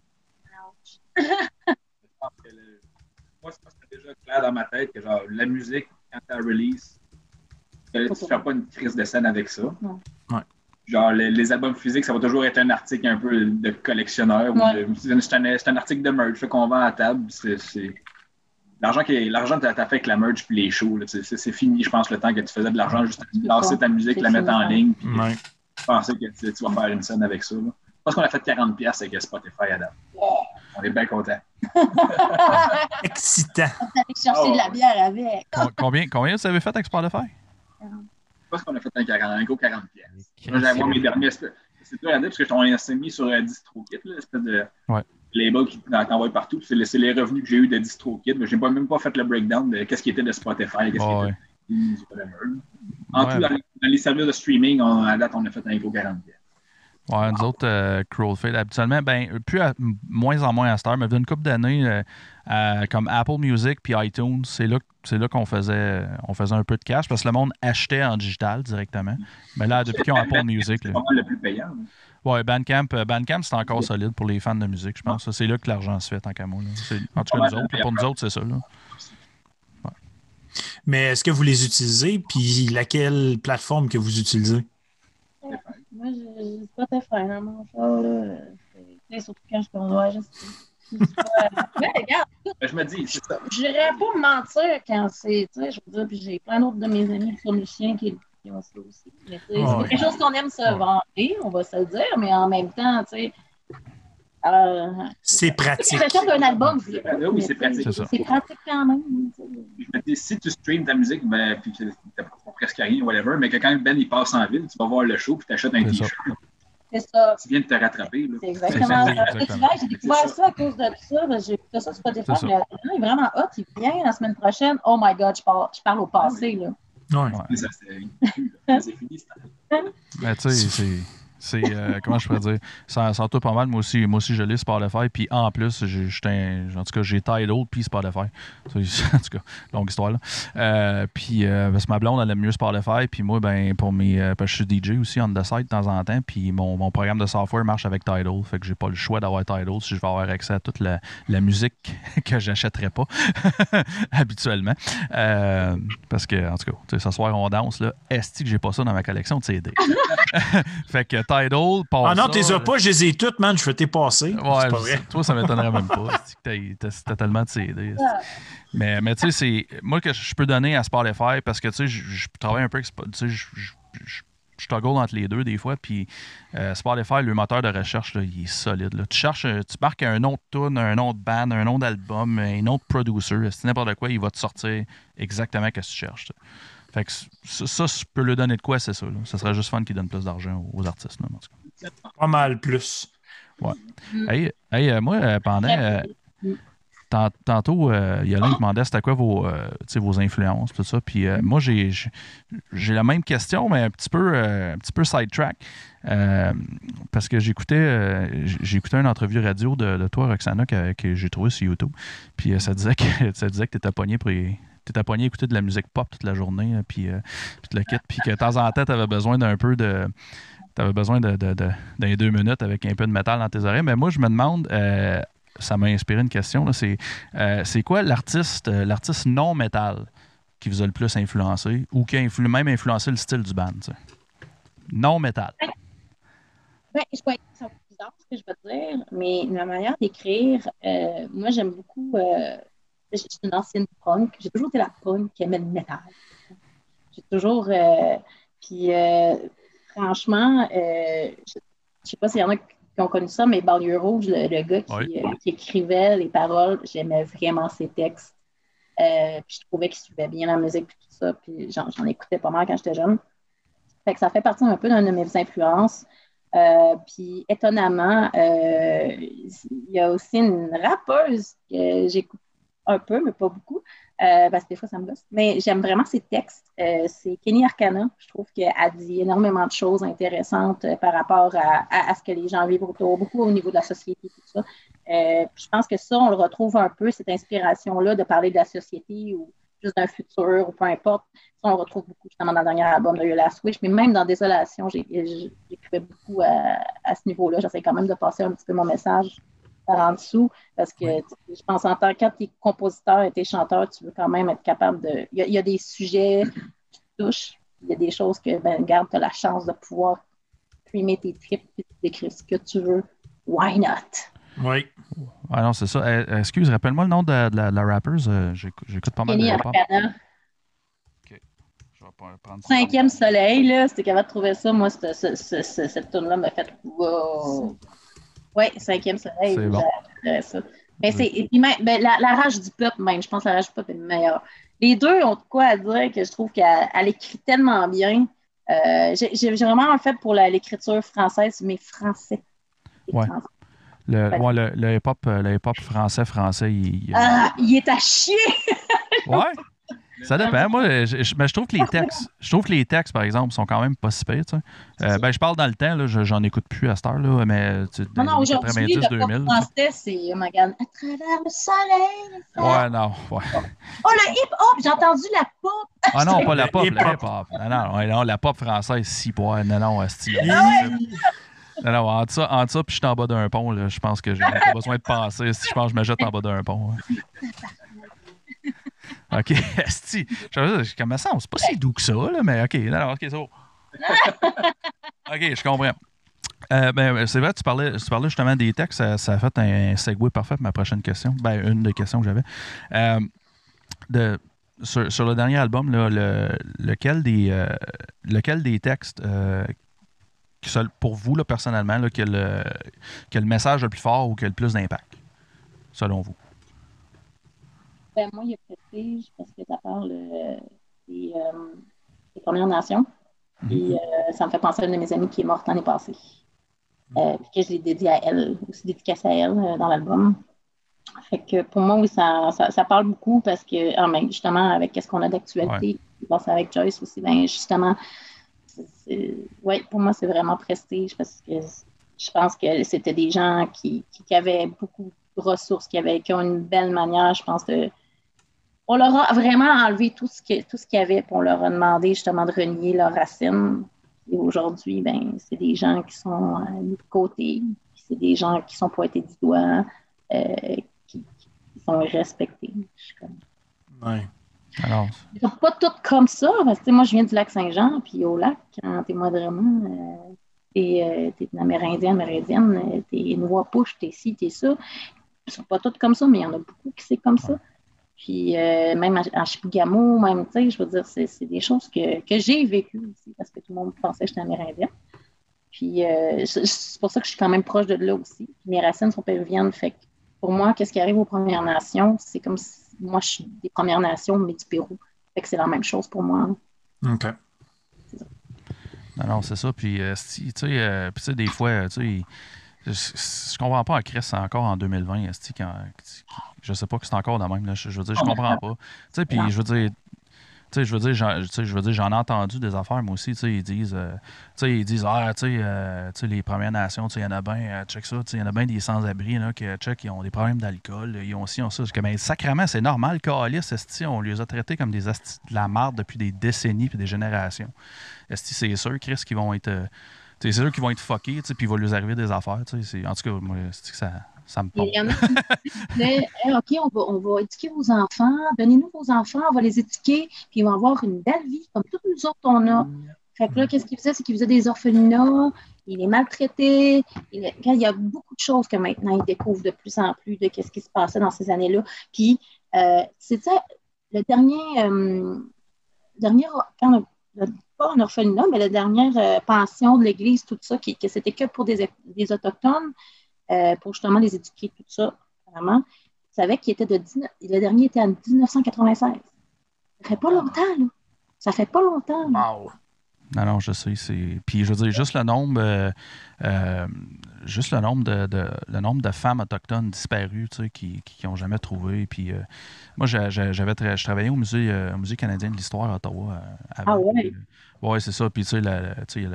Je pense que le- Moi, c'est parce que c'était déjà clair dans ma tête que genre, la musique, quand tu release, tu ne fais pas une crise de scène avec ça. Non. Ouais. Genre, les, les albums physiques, ça va toujours être un article un peu de collectionneur. ou de- C'est un, c'est un- article de merch qu'on vend à table. C'est- c'est- L'argent qui l'argent que tu as fait avec la merch puis les shows, c'est fini, je pense, le temps que tu faisais de l'argent juste à C'est lancer ta musique, la mettre en ligne, puis Ouais. penser que tu, tu vas faire une scène avec ça. là. Je pense qu'on a fait 40$ piastres avec Spotify à date. On est bien contents. Excitant. On allait chercher Oh, de la ouais. bière avec. Com- combien, combien vous avez fait avec Spotify? Je pense qu'on a fait un, 40, un gros 40 pièces. Moi, j'avais mes derniers. espèces- C'est dur à dire parce que on s'est mis sur euh, DistroKit, là, espèce de Ouais. Label qui t'envoie partout. C'est les, les revenus que j'ai eu de DistroKit. Mais j'ai pas, même pas fait le breakdown de qu'est-ce qui était de Spotify, qu'est-ce qui était de whatever. En Ouais. tout, dans les, dans les services de streaming, on- à date, on a fait un gros 40 pièces. Ouais, nous autres, euh, Crowdfade, habituellement, ben, plus à- moins en moins à cette heure, mais il y a une couple d'années, euh, comme Apple Music puis iTunes, c'est là, c'est là qu'on faisait, on faisait un peu de cash parce que le monde achetait en digital directement. Mais là, depuis qu'ils ont Apple Music, C'est le plus payant. Ouais, Bandcamp, euh, Bandcamp c'est encore solide pour les fans de musique, je pense. C'est là que l'argent se fait, tant qu'à moi. là. C'est- En tout cas, nous autres, pour nous autres, c'est ça. Là. Mais est-ce que vous les utilisez? Puis laquelle plateforme que vous utilisez? Moi, j'ai Spotify dans mon char, là. C'est- Surtout quand je conduis, sais pas. Mais regarde, Ben, je me dis, c'est ça. je n'irais pas me mentir quand c'est, tu sais, je veux dire, puis j'ai plein d'autres de mes amis qui sont musiciens qui, qui ont ça aussi. Mais tu sais, Ouais. c'est quelque chose qu'on aime se vanter, on va se le dire, mais en même temps, tu sais, euh, C'est pratique. l'impression qu'un album, C'est c'est pratique, oui, c'est pratique. C'est. C'est pratique quand même. je me dis, si tu streams ta musique, ben, puis que t'as presque rien, whatever, mais que quand Ben il passe en ville, tu vas voir le show, puis tu achètes un C'est t-shirt, C'est ça. tu viens de te rattraper. là. C'est exactement ça. J'ai découvert ça à cause de ça. que J'ai écouté ça sur Spotify. C'est mais Il est vraiment hot. Il vient la semaine prochaine. Oh my God, je parle, je parle au passé. Là. Ouais. Ouais. Ça, C'est c'est Mais tu sais, c'est. Euh, comment je pourrais dire, ça, ça tourne pas mal. Moi aussi, moi aussi je l'ai Spotify. Puis en plus, j'ai, en tout cas, j'ai Tidal puis Spotify. En tout cas, longue histoire. Là. Euh, puis euh, parce que ma blonde, elle aime mieux Spotify. Puis moi, ben, pour mes. euh, parce que je suis DJ aussi on the side de temps en temps. Puis mon, mon programme de software marche avec Tidal. Fait que j'ai pas le choix d'avoir Tidal si je veux avoir accès à toute la, musique que j'achèterais pas habituellement. Parce que, en tout cas, ce soir, on danse. Là. Est-ce que j'ai pas ça dans ma collection de CD? fait que Tidal, Ah non, t'es as pas, je les ai toutes, man. Je vais t'es passer. Ouais, c'est pas vrai. toi, ça m'étonnerait même pas. T'as- tellement de CD. Mais, mais tu sais, c'est. Moi, que je peux donner à Spotify parce que, tu sais, je travaille un peu avec Tu sais, je- je- je- je toggle entre les deux des fois. Puis euh, Spotify, le moteur de recherche, là, il est solide. là. Tu cherches, euh, tu marques un nom de tune, un nom de band, un nom d'album, un nom de producer, c'est n'importe quoi, il va te sortir exactement ce que tu cherches. Fait que ça, ça, je peux lui donner de quoi, c'est ça. là. Ça serait juste fun qu'il donne plus d'argent aux artistes. là, en tout cas. Pas mal plus. Hey, hey, euh, moi, euh, pendant. euh, tant- tantôt, euh, il y a l'un qui demandait c'était quoi vos, euh, tu vos influences, tout ça. Puis moi, j'ai j'ai- la même question, mais un petit peu, un petit peu sidetrack. Parce que j'écoutais j- j'ai écouté une entrevue radio de, de toi, Roxana, que, que j'ai trouvé sur YouTube. Puis ça disait que ça disait que t'étais pogné pour y- t'étais pogné à écouter de la musique pop toute la journée, là, puis, euh, tout le kit. Puis que de temps en temps, t'avais besoin d'un peu de T'avais besoin de, de, de- d'un deux minutes avec un peu de métal dans tes oreilles. Mais moi, je me demande, euh, ça m'a inspiré une question. c'est, euh, c'est quoi l'artiste, euh, l'artiste non métal qui vous a le plus influencé ou qui a même influencé le style du band? tu? Non métal. Ben, je vais être c'est bizarre ce que je te dire, mais ma manière d'écrire, euh, moi, j'aime beaucoup. Euh, je suis une ancienne punk. J'ai toujours été la punk qui aimait le métal. J'ai toujours. euh, puis, euh, franchement, euh, je ne sais pas s'il y en a qui ont connu ça, mais Banlieue Rouge, le, le gars qui, Oui. qui écrivait les paroles, j'aimais vraiment ses textes. Puis je trouvais qu'il suivait bien la musique et tout ça. Puis j'en, j'en écoutais pas mal quand j'étais jeune. Fait que ça fait partie un peu d'une de mes influences. Euh, puis étonnamment, euh, il y a aussi une rappeuse que j'écoute un peu, mais pas beaucoup, euh, parce que des fois ça me gosse. Mais j'aime vraiment ses textes. Euh, c'est Kenny Arcana. Je trouve qu'elle dit énormément de choses intéressantes euh, par rapport à, ce que les gens vivent autour, beaucoup au niveau de la société, tout ça. Je pense que ça, on le retrouve un peu, cette inspiration-là de parler de la société ou juste d'un futur ou peu importe. Ça, on le retrouve beaucoup justement dans le dernier album de Your Last Wish, mais même dans Désolation, j'écrivais beaucoup à, à ce niveau-là. J'essaie quand même de passer un petit peu mon message par en dessous parce que tu je pense en tant que tu es compositeur et tu es chanteur, tu veux quand même être capable de. Il y a, il y a des sujets qui te touchent, il y a des choses que, ben, regarde, tu as la chance de pouvoir primer tes tripes et d'écrire ce que tu veux. Why not? Oui. Ah non, c'est ça. Euh, excuse, rappelle-moi le nom de, de la, de la rappeuse. Euh, j'écoute, j'écoute pas mal de Kenny. Arcana. Je vais pas prendre son Cinquième soleil, là, c'était capable de trouver ça. Moi, cette, ce- ce- ce- cette tune là m'a fait wow. Oui, cinquième soleil, C'est bon. ça. Mais c'est, et puis même, ben, la, la rage du peuple, même, je pense que la rage du peuple est le meilleur. Les deux ont de quoi à dire que je trouve qu'elle elle écrit tellement bien. Euh, j'ai, vraiment un fait pour la- l'écriture française, mais français. Ouais. Français. Le, ouais, le, le hip-hop, euh, le hip-hop français, français, il, il- Ah, il est à chier! Ouais? Ça dépend. Moi, je, je- mais je trouve que les textes, je trouve que les textes, par exemple, sont quand même pas si pires, tu sais. Euh, ben, je parle dans le temps, là, je- j'en écoute plus à cette heure, là, mais tu Non, non, aujourd'hui, le 90, pop 2000. tu français, c'est, oh my God, à travers le soleil. Ouais, non. ouais. Oh, le hip-hop, j'ai entendu la pop. Ah non, pas la pop, Le la hip-hop. Non, non, la pop française, si, ouais, non, non, esti, Hi. non, non, non, entre ça, entre ça puis je suis en bas d'un pont, là, je pense que j'ai pas besoin de penser. Si je pense que je me jette en bas d'un pont. ouais. OK, esti. Je je- Comment ça? C'est pas si doux que ça, là, mais OK, non, OK, c'est bon. OK, je comprends. Euh, ben, c'est vrai, tu parlais, tu parlais justement des textes, ça, ça a fait un segue parfait pour ma prochaine question. Ben, une des questions que j'avais. Euh, de, sur, sur le dernier album, là, le- lequel, des, euh, lequel des textes, euh, pour vous, là, personnellement, là, qui, a le, qui a le message le plus fort ou qui a le plus d'impact, selon vous? Ben, moi, il y a Prestige parce que ça parle euh, des, euh, des Premières Nations. Puis euh, ça me fait penser à une de mes amies qui est morte l'année passée. Euh, puis que je l'ai dédié à elle, aussi dédicacé à elle dans l'album. Fait que pour moi, oui, ça, ça, ça parle beaucoup parce que, ah, ben, justement, avec ce qu'on a d'actualité, bon, c'est avec Joyce aussi, ben, justement, ouais, pour moi, c'est vraiment prestige parce que je pense que c'était des gens qui, qui, qui avaient beaucoup de ressources, qui, avaient, qui ont une belle manière, je pense, de. On leur a vraiment enlevé tout ce que- tout ce qu'il y avait, puis on leur a demandé justement de renier leurs racines. Et aujourd'hui, ben, c'est des gens qui sont euh, mis de côté, puis c'est des gens qui sont pointés du doigt, euh, qui, qui sont respectés. Ouais. Alors, pas toutes comme ça, parce que moi, je viens du lac Saint-Jean, puis au lac, quand t'es moindrement, euh, t'es, euh, t'es une Amérindien, Amérindienne, euh, t'es une Wapuche, t'es ci, t'es ça. Ils sont pas toutes comme ça, mais il y en a beaucoup qui c'est comme ça. Puis euh, même à, à Chipigamo, même, tu sais, je veux dire, c'est c'est des choses que, que j'ai vécues aussi parce que tout le monde pensait que j'étais amérindienne. Puis euh, c'est c'est pour ça que je suis quand même proche de là aussi. Puis mes racines sont péruviennes. Fait que pour moi, qu'est-ce qui arrive aux Premières Nations, c'est comme si moi, je suis des Premières Nations, mais du Pérou. Fait que c'est la même chose pour moi. OK. Non, non, c'est ça. Puis, euh, si, tu sais, euh, puis, tu sais, des fois, tu sais, je, je comprends pas à Chris encore en 2020, esti, quand, je sais pas que c'est encore de même. Là, je, je veux dire, je comprends pas. Tu sais, puis je veux dire, tu sais, je veux dire, j'en, je veux dire, j'en ai entendu des affaires, moi aussi, ils disent, euh, ils disent, ah, euh, tu sais, les Premières Nations, il y en a bien, euh, check ça, il y en a bien des sans-abri, là, que, check, ils ont des problèmes d'alcool, ils ont aussi, ils ont ça. Comme, ben, sacrément, c'est normal, Calis, on les a traités comme des esti de la marde depuis des décennies puis des générations? Esti, c'est sûr, Chris, qu'ils vont être, euh, c'est sûr qu'ils vont être fuckés, puis il va leur arriver des affaires, c'est- en tout cas, moi, c'est que ça, ça me Il pompe. y en a qui disaient Hey, OK, on va, on va éduquer vos enfants, donnez-nous vos enfants, on va les éduquer, puis ils vont avoir une belle vie comme toutes nous autres on a. Fait que là, qu'est-ce qu'ils faisaient? C'est qu'ils faisaient des orphelinats, ils les maltraitaient. Il il y a beaucoup de choses que maintenant ils découvrent de plus en plus de ce qui se passait dans ces années-là. Puis, euh, c'était le dernier, euh, dernier quand le- pas un orphelinat, mais la dernière euh, pension de l'Église, tout ça, qui, que c'était que pour des, des Autochtones, euh, pour justement les éduquer, tout ça, vraiment. Vous savez qu'il était de 19 le dernier était en 1996. Ça fait pas longtemps, là. Ça fait pas longtemps. là. Wow. Non, non, je sais. C'est... Puis je veux dire, juste le nombre, euh, euh, juste le nombre de, de- le nombre de femmes autochtones disparues, tu sais, qui, qui ont jamais trouvé. Puis euh, moi, j'avais tra- je travaillais au musée, euh, au musée canadien de l'histoire à Ottawa. euh, avant. Ah ouais? Ouais, c'est ça. Puis tu sais, la- tu sais,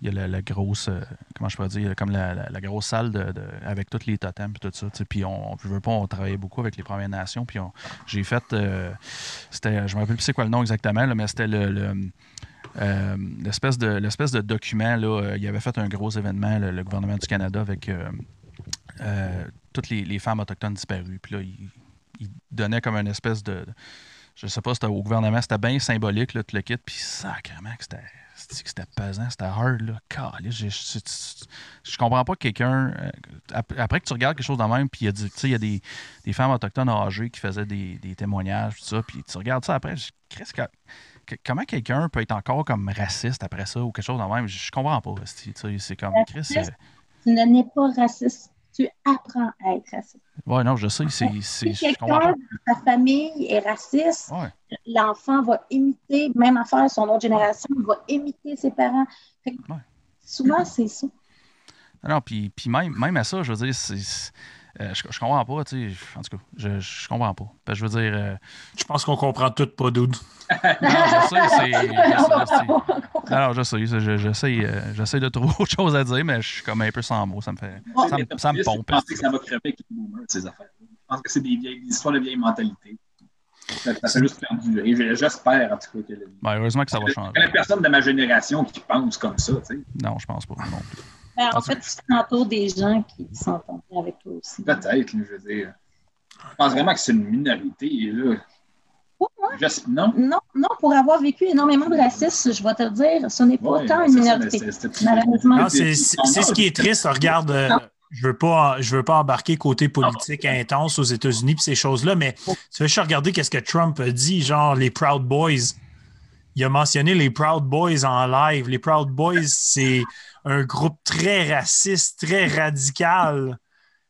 il y a la, grosse, euh, comment je pourrais dire, comme la, la- la grosse salle de, avec tous les totems et tout ça. Puis on, je veux pas, on travaillait beaucoup avec les Premières Nations. Puis j'ai fait, euh, c'était, je me rappelle plus c'est quoi le nom exactement, là, mais c'était le, euh, l'espèce de l'espèce de document là, il avait fait un gros événement le, gouvernement du Canada avec toutes les, les femmes autochtones disparues. Puis là, il, il donnait comme une espèce de je sais pas, c'était au gouvernement, c'était bien symbolique là, tout le kit. Puis sacrément que c'était c'était pesant, c'était hard là. J'ai- je, je- je comprends pas que quelqu'un euh, ap- après que tu regardes quelque chose de même, puis il y a, du- y des, des femmes autochtones âgées qui faisaient des, des témoignages, tout ça, puis tu regardes ça après, je- Christ, que- que- comment quelqu'un peut être encore comme raciste après ça ou quelque chose de même, je, je comprends pas. C'est comme Chris. euh, Tu ne n'es pas raciste. Tu apprends à être raciste. ouais, non, je sais, c'est. c'est- Si quelqu'un de ta famille est raciste, Ouais. l'enfant va imiter, même affaire, son autre génération, il va imiter ses parents. Fait que Ouais. Souvent, c'est ça. Non, puis, puis même, même à ça, je veux dire, c'est. Euh, je, je comprends pas, tu sais. En tout cas, je, je comprends pas. Parce que je veux dire. euh, Je pense qu'on comprend tout pas dude. non, je sais, c'est. je non, je sais, je- je- j'essaie, euh, j'essaie de trouver autre chose à dire, mais je suis comme un peu sans mots, ça me fait. Ça, me- ça me pompe. Je pense que ça va crever avec les boomers, ces affaires. Je pense que c'est des, vieilles, des histoires de vieille mentalité. Ça, ça fait juste perdurer. J'espère, en tout cas, que le- Ben, heureusement que ça va Je changer. connais personne de ma génération qui pense comme ça, tu sais. Non, je pense pas. Non. Ben, en En fait, tu t'entoures des gens qui s'entendent avec toi aussi. Peut-être, je veux dire. Je pense vraiment que c'est une minorité, là. Juste, non? non, non, pour avoir vécu énormément de racisme, je vais te le dire, ce n'est pas Ouais, tant une ça, minorité. c'est- Malheureusement. Ce qui est triste. Regarde, euh, je veux pas, je veux pas embarquer côté politique intense aux États-Unis puis ces choses-là, mais tu veux juste regarder qu'est-ce que Trump a dit, genre les Proud Boys. Il a mentionné les Proud Boys en live. Les Proud Boys, c'est un groupe très raciste, très radical.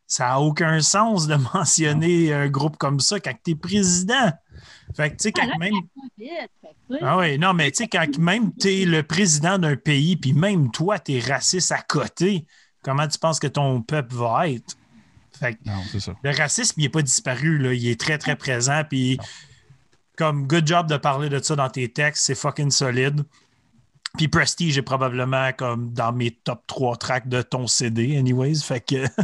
Ça n'a aucun sens de mentionner un groupe comme ça quand tu es président. Fait que, tu sais, quand Ah, là, même. Ah oui, non, mais tu sais, quand même tu es le président d'un pays, puis même toi, tu es raciste à côté, comment tu penses que ton peuple va être? Fait que Non, c'est ça. le racisme, il n'est pas disparu, là. il est très, très présent, puis comme good job de parler de ça dans tes textes, c'est fucking solide. Puis Prestige est probablement comme dans mes top 3 tracks de ton CD, anyways. Fait que.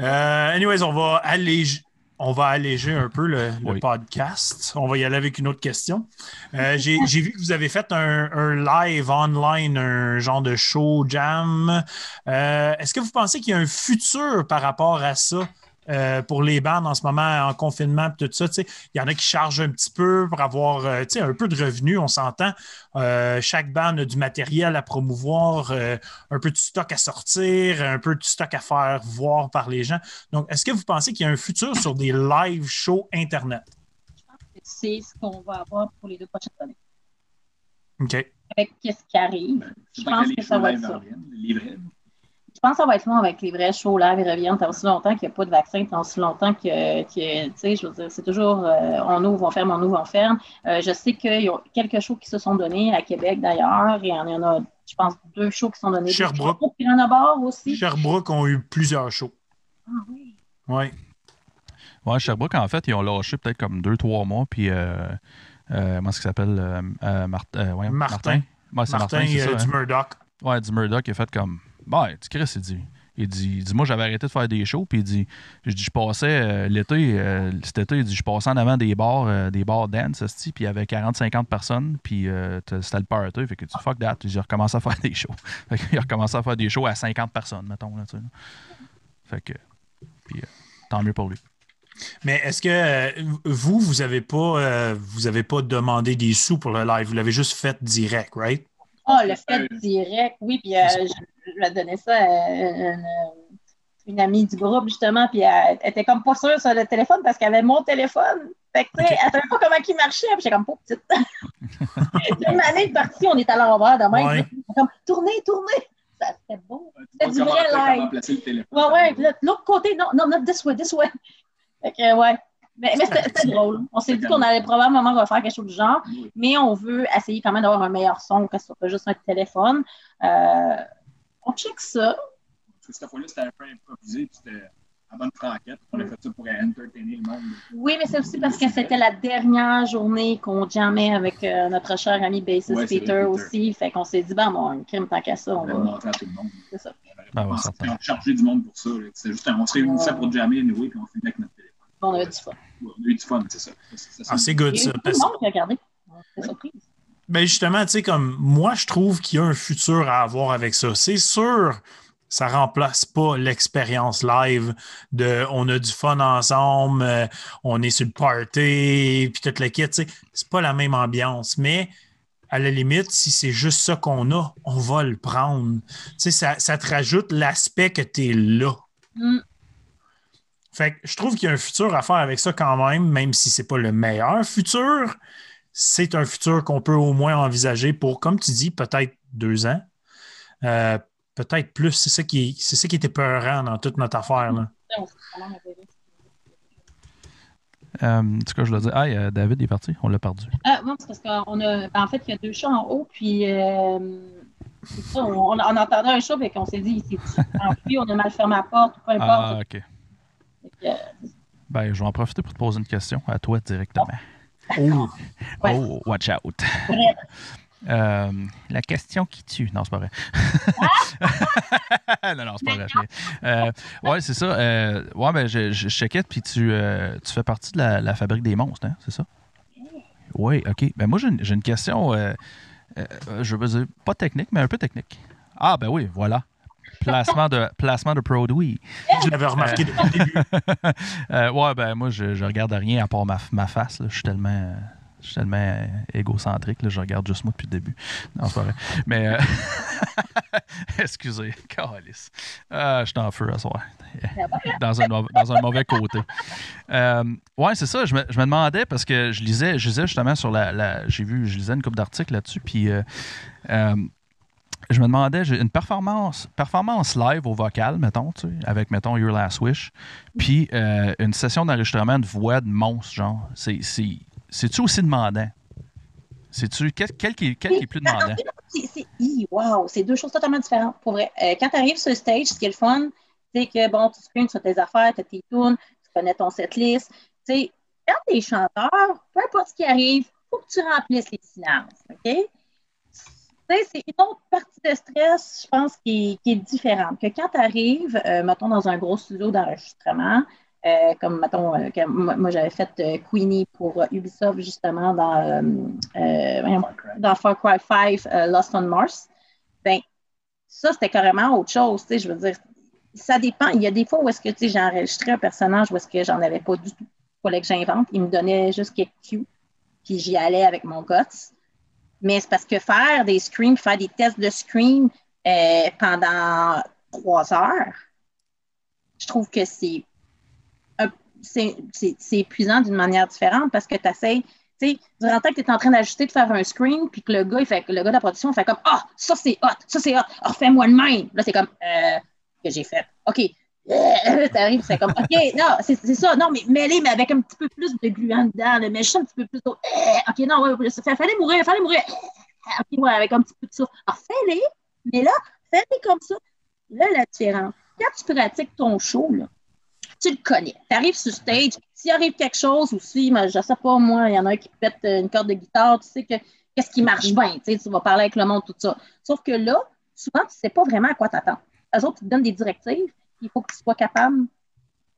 Euh, anyways, on va alléger. On va alléger un peu le, le Oui. podcast. On va y aller avec une autre question. Euh, J'ai vu que vous avez fait un, un live online, un genre de show jam. Euh, Est-ce que vous pensez qu'il y a un futur par rapport à ça? Euh, pour les bandes en ce moment en confinement tout ça. Il y en a qui chargent un petit peu pour avoir euh, un peu de revenus, on s'entend. Euh, chaque bande a du matériel à promouvoir, un peu de stock à sortir, un peu de stock à faire voir par les gens. Donc, est-ce que vous pensez qu'il y a un futur sur des live shows Internet? Je pense que c'est ce qu'on va avoir pour les deux prochaines années. OK. Avec qu'est-ce qui arrive? Je pense que ça va être ça je pense que ça va être long avec les vrais shows live et reviennent tant aussi longtemps qu'il n'y a pas de vaccin, tant aussi longtemps que, tu sais, je veux dire, c'est toujours euh, on ouvre, on ferme, on ouvre, on ferme. Euh, je sais qu'il y a quelques shows qui se sont donnés à Québec d'ailleurs, et il y en a, je pense, deux shows qui sont donnés. Sherbrooke. Il y en a bord aussi. Sherbrooke ont eu plusieurs shows. Ah oui. Oui. Ouais, Sherbrooke, en fait, ils ont lâché peut-être comme deux, trois mois, puis, euh, comment est-ce qu'il s'appelle Martin. Ouais, Martin. Ouais, Martin, Martin ça, du hein. Murdoch. Ouais, du Murdoch, il a fait comme. Bah, tu Chris, il dit. Il dit, dit, moi, j'avais arrêté de faire des shows, puis il dit, je dis, je passais euh, l'été, euh, cet été, il dit, je passais en avant des bars, euh, des bars dance, puis il y avait 40-50 personnes, puis c'était le party, fait que tu fuck that, j'ai recommencé à faire des shows. Fait qu'il a recommencé à faire des shows à 50 personnes, mettons, là, sais. Fait que, puis tant mieux pour lui. Mais est-ce que vous, vous n'avez pas, vous avez pas demandé des sous pour le live, vous l'avez juste fait direct, right? Ah, le fait direct, oui. Puis euh, je, je, vais donner ça à une, une, amie du groupe, justement. Puis elle, était comme pas sûre sur le téléphone parce qu'elle avait mon téléphone. Fait que, tu sais, elle savait pas comment il marchait. Puis j'étais comme, pas petite. une année de partie, on est à l'envers demain. Ouais. comme, tournez, tournez. Ça, c'était beau. C'était du vrai live. Ouais, ouais. L'autre côté, non, non, not this way, this way. Fait que, ouais. Mais, mais c'était drôle. On s'est dit qu'on allait probablement refaire quelque chose du genre, mais on veut essayer quand même d'avoir un meilleur son que ce soit pas juste un téléphone. Euh, on check ça. Parce que cette fois-là, c'était un peu improvisé, c'était à bonne franquette. On a fait ça pour entertainer le monde. Oui, mais c'est aussi parce que c'était la dernière journée qu'on jammait avec euh, notre cher ami bassist ouais, Peter, aussi. Fait qu'on s'est dit, ben, bon, un crime tant qu'à ça, on, on va. montrer à tout le monde. C'est ça. Ah, ouais, on a chargé du monde pour ça. C'est juste, on se réunissait pour jammer, anyway, puis on finit avec notre téléphone. On a eu du fun. On a eu du fun, c'est ça. Ah, c'est good, ça. Tout le monde qui a regardé. C'est surprise. Ben justement, tu sais, comme moi, je trouve qu'il y a un futur à avoir avec ça. C'est sûr, ça remplace pas l'expérience live de on a du fun ensemble, euh, on est sur le party, puis toute la kit. C'est pas la même ambiance, mais à la limite, si c'est juste ça qu'on a, on va le prendre. Tu sais, ça, ça te rajoute l'aspect que tu es là. Mm. Fait que je trouve qu'il y a un futur à faire avec ça quand même, même si ce n'est pas le meilleur futur. C'est un futur qu'on peut au moins envisager pour, comme tu dis, peut-être deux ans. Euh, peut-être plus. C'est ça, qui, c'est ça qui était peurant dans toute notre affaire. Là. Euh, ce que je voulais dire, ah, euh, David est parti, on l'a perdu. Ah, non, c'est parce qu'en ben, en fait, il y a deux chats en haut, puis euh, ça, on, on, entendait un chat, et qu'on s'est dit, il s'est enfui, on a mal fermé la porte, peu importe. Ah, OK. Ben, je vais en profiter pour te poser une question à toi directement. Oh, oh watch out. Euh, la question qui tue. Non, c'est pas vrai. non, non, c'est pas vrai. Euh, ouais, c'est ça. Euh, ouais, ben, je, je checkais, puis tu, euh, tu fais partie de la, la fabrique des monstres, hein, c'est ça? Oui, OK. Ben, moi, j'ai une, question, je veux dire, pas technique, mais un peu technique. Ah, ben oui, voilà placement de, placement de produit. Je l'avais remarqué depuis le début. euh, ouais, ben moi, je, je regarde rien à part ma, ma face. Là. Je suis tellement. Je suis tellement égocentrique, là, je regarde juste moi depuis le début. Non, c'est pas vrai. Mais, euh... excusez, calice. Ah, je suis en feu à soir. Dans un, dans un mauvais côté. Euh, ouais, c'est ça. Je me, je me, demandais parce que je lisais, je lisais justement sur la. la j'ai vu, je lisais une couple d'articles là-dessus. Puis, euh, euh, je me demandais, j'ai une performance, performance live au vocal, mettons, tu sais, avec, mettons, Your Last Wish, puis euh, une session d'enregistrement de voix de monstre, genre. C'est, c'est, c'est-tu aussi demandant? C'est-tu, quel, qui, est plus demandant? C'est, wow, c'est deux choses totalement différentes, pour vrai. Euh, quand tu arrives sur le stage, ce qui est le fun, c'est que, bon, tu screens sur tes affaires, tu tes tunes, tu connais ton setlist. Tu sais, quand tu es chanteur, peu importe ce qui arrive, il faut que tu remplisses les silences, OK? C'est une autre partie de stress, je pense, qui, qui est différente. Que quand tu arrives, euh, mettons, dans un gros studio d'enregistrement, euh, comme, mettons, euh, que moi, j'avais fait Queenie pour Ubisoft, justement, dans, dans Far Cry 5, Lost on Mars, ben ça, c'était carrément autre chose, tu sais, je veux dire. ça dépend. Il y a des fois où est-ce que j'ai enregistré un personnage où est-ce que j'en avais pas du tout. Il fallait que j'invente. Il me donnait juste quelques cues, puis j'y allais avec mon guts. Mais c'est parce que faire des screams, faire des tests de scream euh, pendant trois heures, je trouve que c'est épuisant d'une manière différente parce que tu essaies, tu sais, durant le temps que tu es en train d'ajuster, de faire un screen, puis que le gars, il fait, le gars de la production fait comme Ah, ça c'est hot, ça c'est hot, oh, fais-moi le même. Là, c'est comme euh, que j'ai fait. OK. T'arrives, c'est comme OK, non, c'est ça, non, mais mêlé, mais avec un petit peu plus de gluant dedans, mais juste un petit peu plus d'eau. Euh, OK, non, ouais, fallait mourir, fallait mourir. OK, ouais, avec un petit peu de ça. Alors, fais-les, mais là, fais-les comme ça. Là, la différence. Quand tu pratiques ton show, là, tu le connais. Tu arrives sur stage, s'il arrive quelque chose aussi, mais je sais pas, moi, il y en a un qui pète une corde de guitare, tu sais que qu'est-ce qui marche bien, tu, sais, tu vas parler avec le monde, tout ça. Sauf que là, souvent, tu ne sais pas vraiment à quoi t'attendre. Eux autres, ils te donnent des directives, il faut que tu sois capable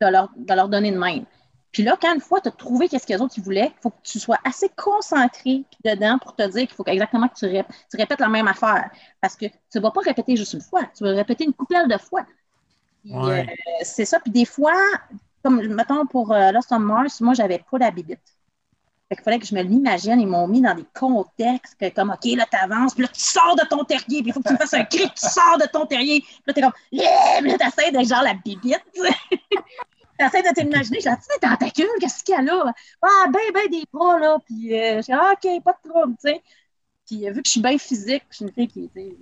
de leur, de leur donner de même. Puis là, quand une fois tu as trouvé qu'est-ce qu'ils autres voulaient, il faut que tu sois assez concentré dedans pour te dire qu'il faut exactement que tu, répètes, la même affaire. Parce que tu ne vas pas répéter juste une fois, tu vas répéter une coupelle de fois. Euh, c'est ça. Puis des fois, comme mettons pour euh, Lost on Mars, moi, j'avais pas la bibite. Fait qu'il fallait que je me l'imagine. Ils m'ont mis dans des contextes que, comme, OK, là, tu avances, puis là, tu sors de ton terrier, puis il faut que tu me fasses un cri, tu sors de ton terrier. Puis là, t'es comme, yeah! Puis là, t'essaies d'être genre la bibite. t'essaies de t'imaginer, genre, tu sais, tentacules, qu'est-ce qu'il y a? Là? Ah, ben, ben, des bras, là. Puis euh, je dis, ah, OK, pas de trouble, tu sais. Puis vu que je suis bien physique, je suis une fille qui était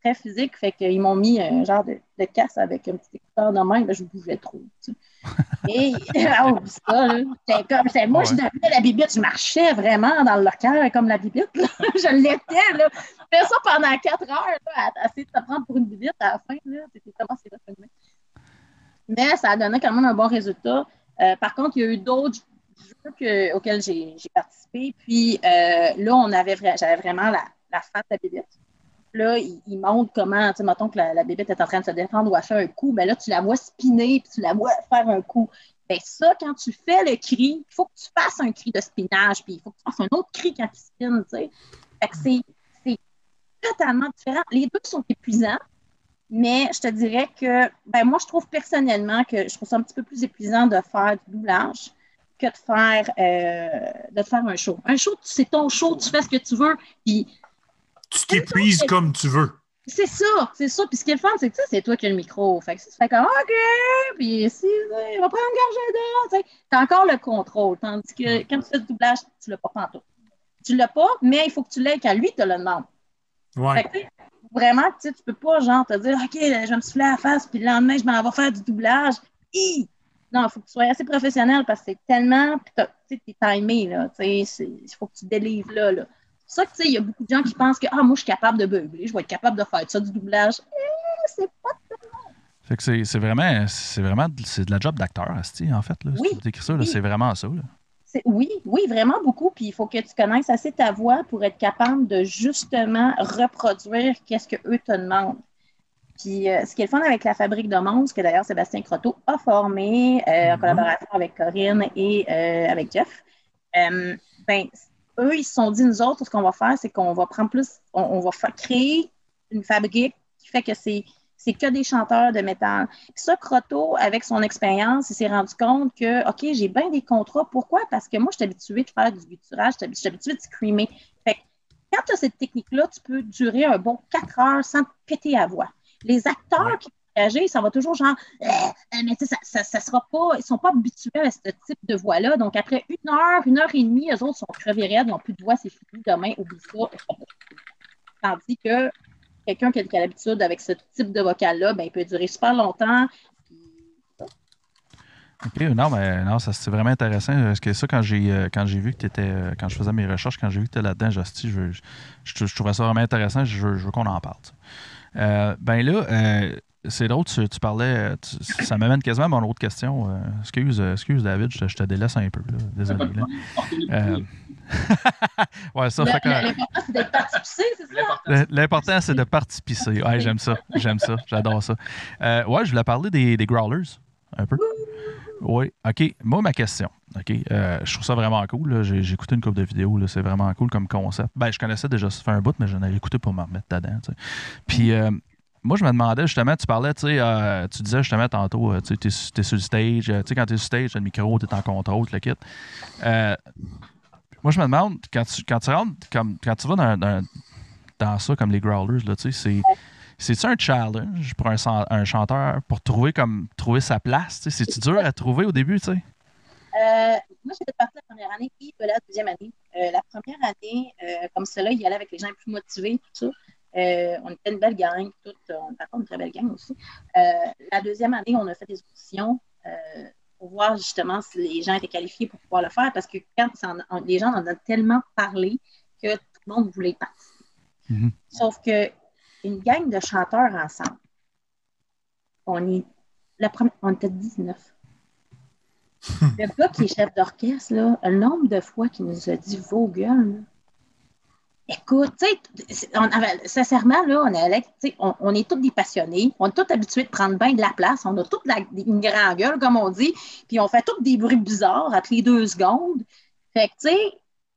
très physique, fait qu'ils m'ont mis un genre de, de, casse avec un petit écouteur dans main, je bougeais trop. Tu. Et oh, ça, là, comme, moi, je devenais la bibite, je marchais vraiment dans le local comme la bibite. je l'étais. Là. Fais ça pendant quatre heures, là, à, essayer de te prendre pour une bibite à la fin. Là, c'était comment c'est Mais ça a donné quand même un bon résultat. Euh, par contre, il y a eu d'autres jeux que, auxquels j'ai, participé. Puis euh, là, on avait, j'avais vraiment la, la de la bibite là, il, montre comment, tu sais, mettons que la, la, bébête est en train de se défendre ou à faire un coup, mais là, tu la vois spinner, puis tu la vois faire un coup. Bien, ça, quand tu fais le cri, il faut que tu fasses un cri de spinage, puis il faut que tu fasses un autre cri quand tu spines, tu sais. Fait que c'est totalement différent. Les deux sont épuisants, mais je te dirais que, ben moi, je trouve personnellement que je trouve ça un petit peu plus épuisant de faire du doublage que de faire, euh, de faire un show. Un show, c'est ton show, tu fais ce que tu veux, puis tu t'épuises comme tu veux. C'est ça, c'est ça. Puis ce qui est le fun, c'est que c'est toi qui as le micro. Fait que tu fais comme OK, puis si, on va prendre d'eau. Tu as encore le contrôle. Tandis que quand tu fais du doublage, tu l'as pas tantôt. Tu l'as pas, mais il faut que tu l'aies quand lui te le demande. Ouais. Fait que, vraiment, tu peux pas genre te dire OK, je vais me souffler à la face, puis le lendemain, je m'en vais faire du doublage. Non, il faut que tu sois assez professionnel parce que c'est tellement. Tu es timé, là. Il faut que tu délivres là. là ça que, tu sais, il y a beaucoup de gens qui pensent que, ah, moi, je suis capable de beugler, je vais être capable de faire ça, du doublage. Eh, c'est pas. Fait que c'est vraiment, c'est vraiment c'est de la job d'acteur, en fait. Là, oui. Si ça, c'est vraiment ça. Là. Oui, oui, vraiment beaucoup. Puis il faut que tu connaisses assez ta voix pour être capable de justement reproduire qu'est-ce qu'eux te demandent. Puis euh, ce qui est le fun avec la fabrique de monstres, que d'ailleurs Sébastien Croteau a formé euh, en mm-hmm. collaboration avec Corinne et euh, avec Jeff, ben, eux, ils se sont dit, nous autres, ce qu'on va faire, c'est qu'on va prendre plus, on, va créer une fabrique qui fait que c'est c'est que des chanteurs de métal. Puis ça, Croto, avec son expérience, il s'est rendu compte que, OK, j'ai bien des contrats. Pourquoi? Parce que moi, je suis habituée de faire du gutturage, je suis habituée de screamer. Fait que quand tu as cette technique-là, tu peux durer un bon quatre heures sans te péter à voix. Les acteurs qui ça va toujours genre, euh, euh, mais ça, ça, ça, sera pas, ils sont pas habitués à ce type de voix-là. Donc, après une heure, une heure et demie, eux autres sont crevés raides, ils n'ont plus de voix, c'est fini, demain, oublie ça. Tandis que quelqu'un qui a, l'habitude avec ce type de vocal-là, ben, il peut durer super longtemps. OK, non, mais non, ça c'est vraiment intéressant. Parce que ça, quand j'ai euh, quand j'ai vu que tu étais. Quand je faisais mes recherches, quand j'ai vu que tu étais là-dedans, je, je, je, trouvais ça vraiment intéressant. Je, veux, qu'on en parle. ben là, c'est drôle, tu, parlais, ça m'amène quasiment à mon autre question. Euh, excuse, excuse David, je, te délaisse un peu. Désolé. Euh, ouais, ça L'important, c'est d'être participé, c'est ça? L'important, c'est de participer. Ouais, j'aime ça. J'aime ça. J'adore ça. Euh, ouais, je voulais parler des, des growlers un peu. Oui, OK. Moi, ma question. OK. je trouve ça vraiment cool. J'ai écouté une couple de vidéos. C'est vraiment cool comme concept. Ben, je connaissais déjà ça fait un bout, mais j'en ai écouté pour m'en remettre dedans. Puis, moi, je me demandais justement, tu parlais, tu sais, euh, tu disais justement tantôt, euh, tu t'es sur le stage, euh, tu sais, quand t'es sur le stage, t'as le micro, t'es en contrôle, le kit. Moi, je me demande, quand tu, tu rentres, comme, quand tu vas dans, ça, comme les growlers, là, tu. C'est-tu un challenge pour un, chanteur pour trouver comme trouver sa place? tu? C'est-tu dur à trouver au début, tu sais? Moi, j'étais partie la première année et la deuxième année. La première année, comme cela, il y allait avec les gens plus motivés, tout ça. Euh, on était une belle gang, tout, on était une très belle gang aussi. Euh, la deuxième année, on a fait des auditions euh, pour voir justement si les gens étaient qualifiés pour pouvoir le faire parce que quand ça en- on- les gens en ont tellement parlé que tout le monde voulait participer. Mhm. Sauf que une gang de chanteurs ensemble, on, est, la première, on était 19. Le gars qui est chef d'orchestre, le nombre de fois qu'il nous a dit vos gueules. Écoute, on avait- sincèrement, là, on, allait, on, est tous des passionnés. On est tous habitués de prendre bien de la place. On a toute une grande gueule, comme on dit. Puis on fait tous des bruits bizarres à toutes les deux secondes. Fait que, tu sais,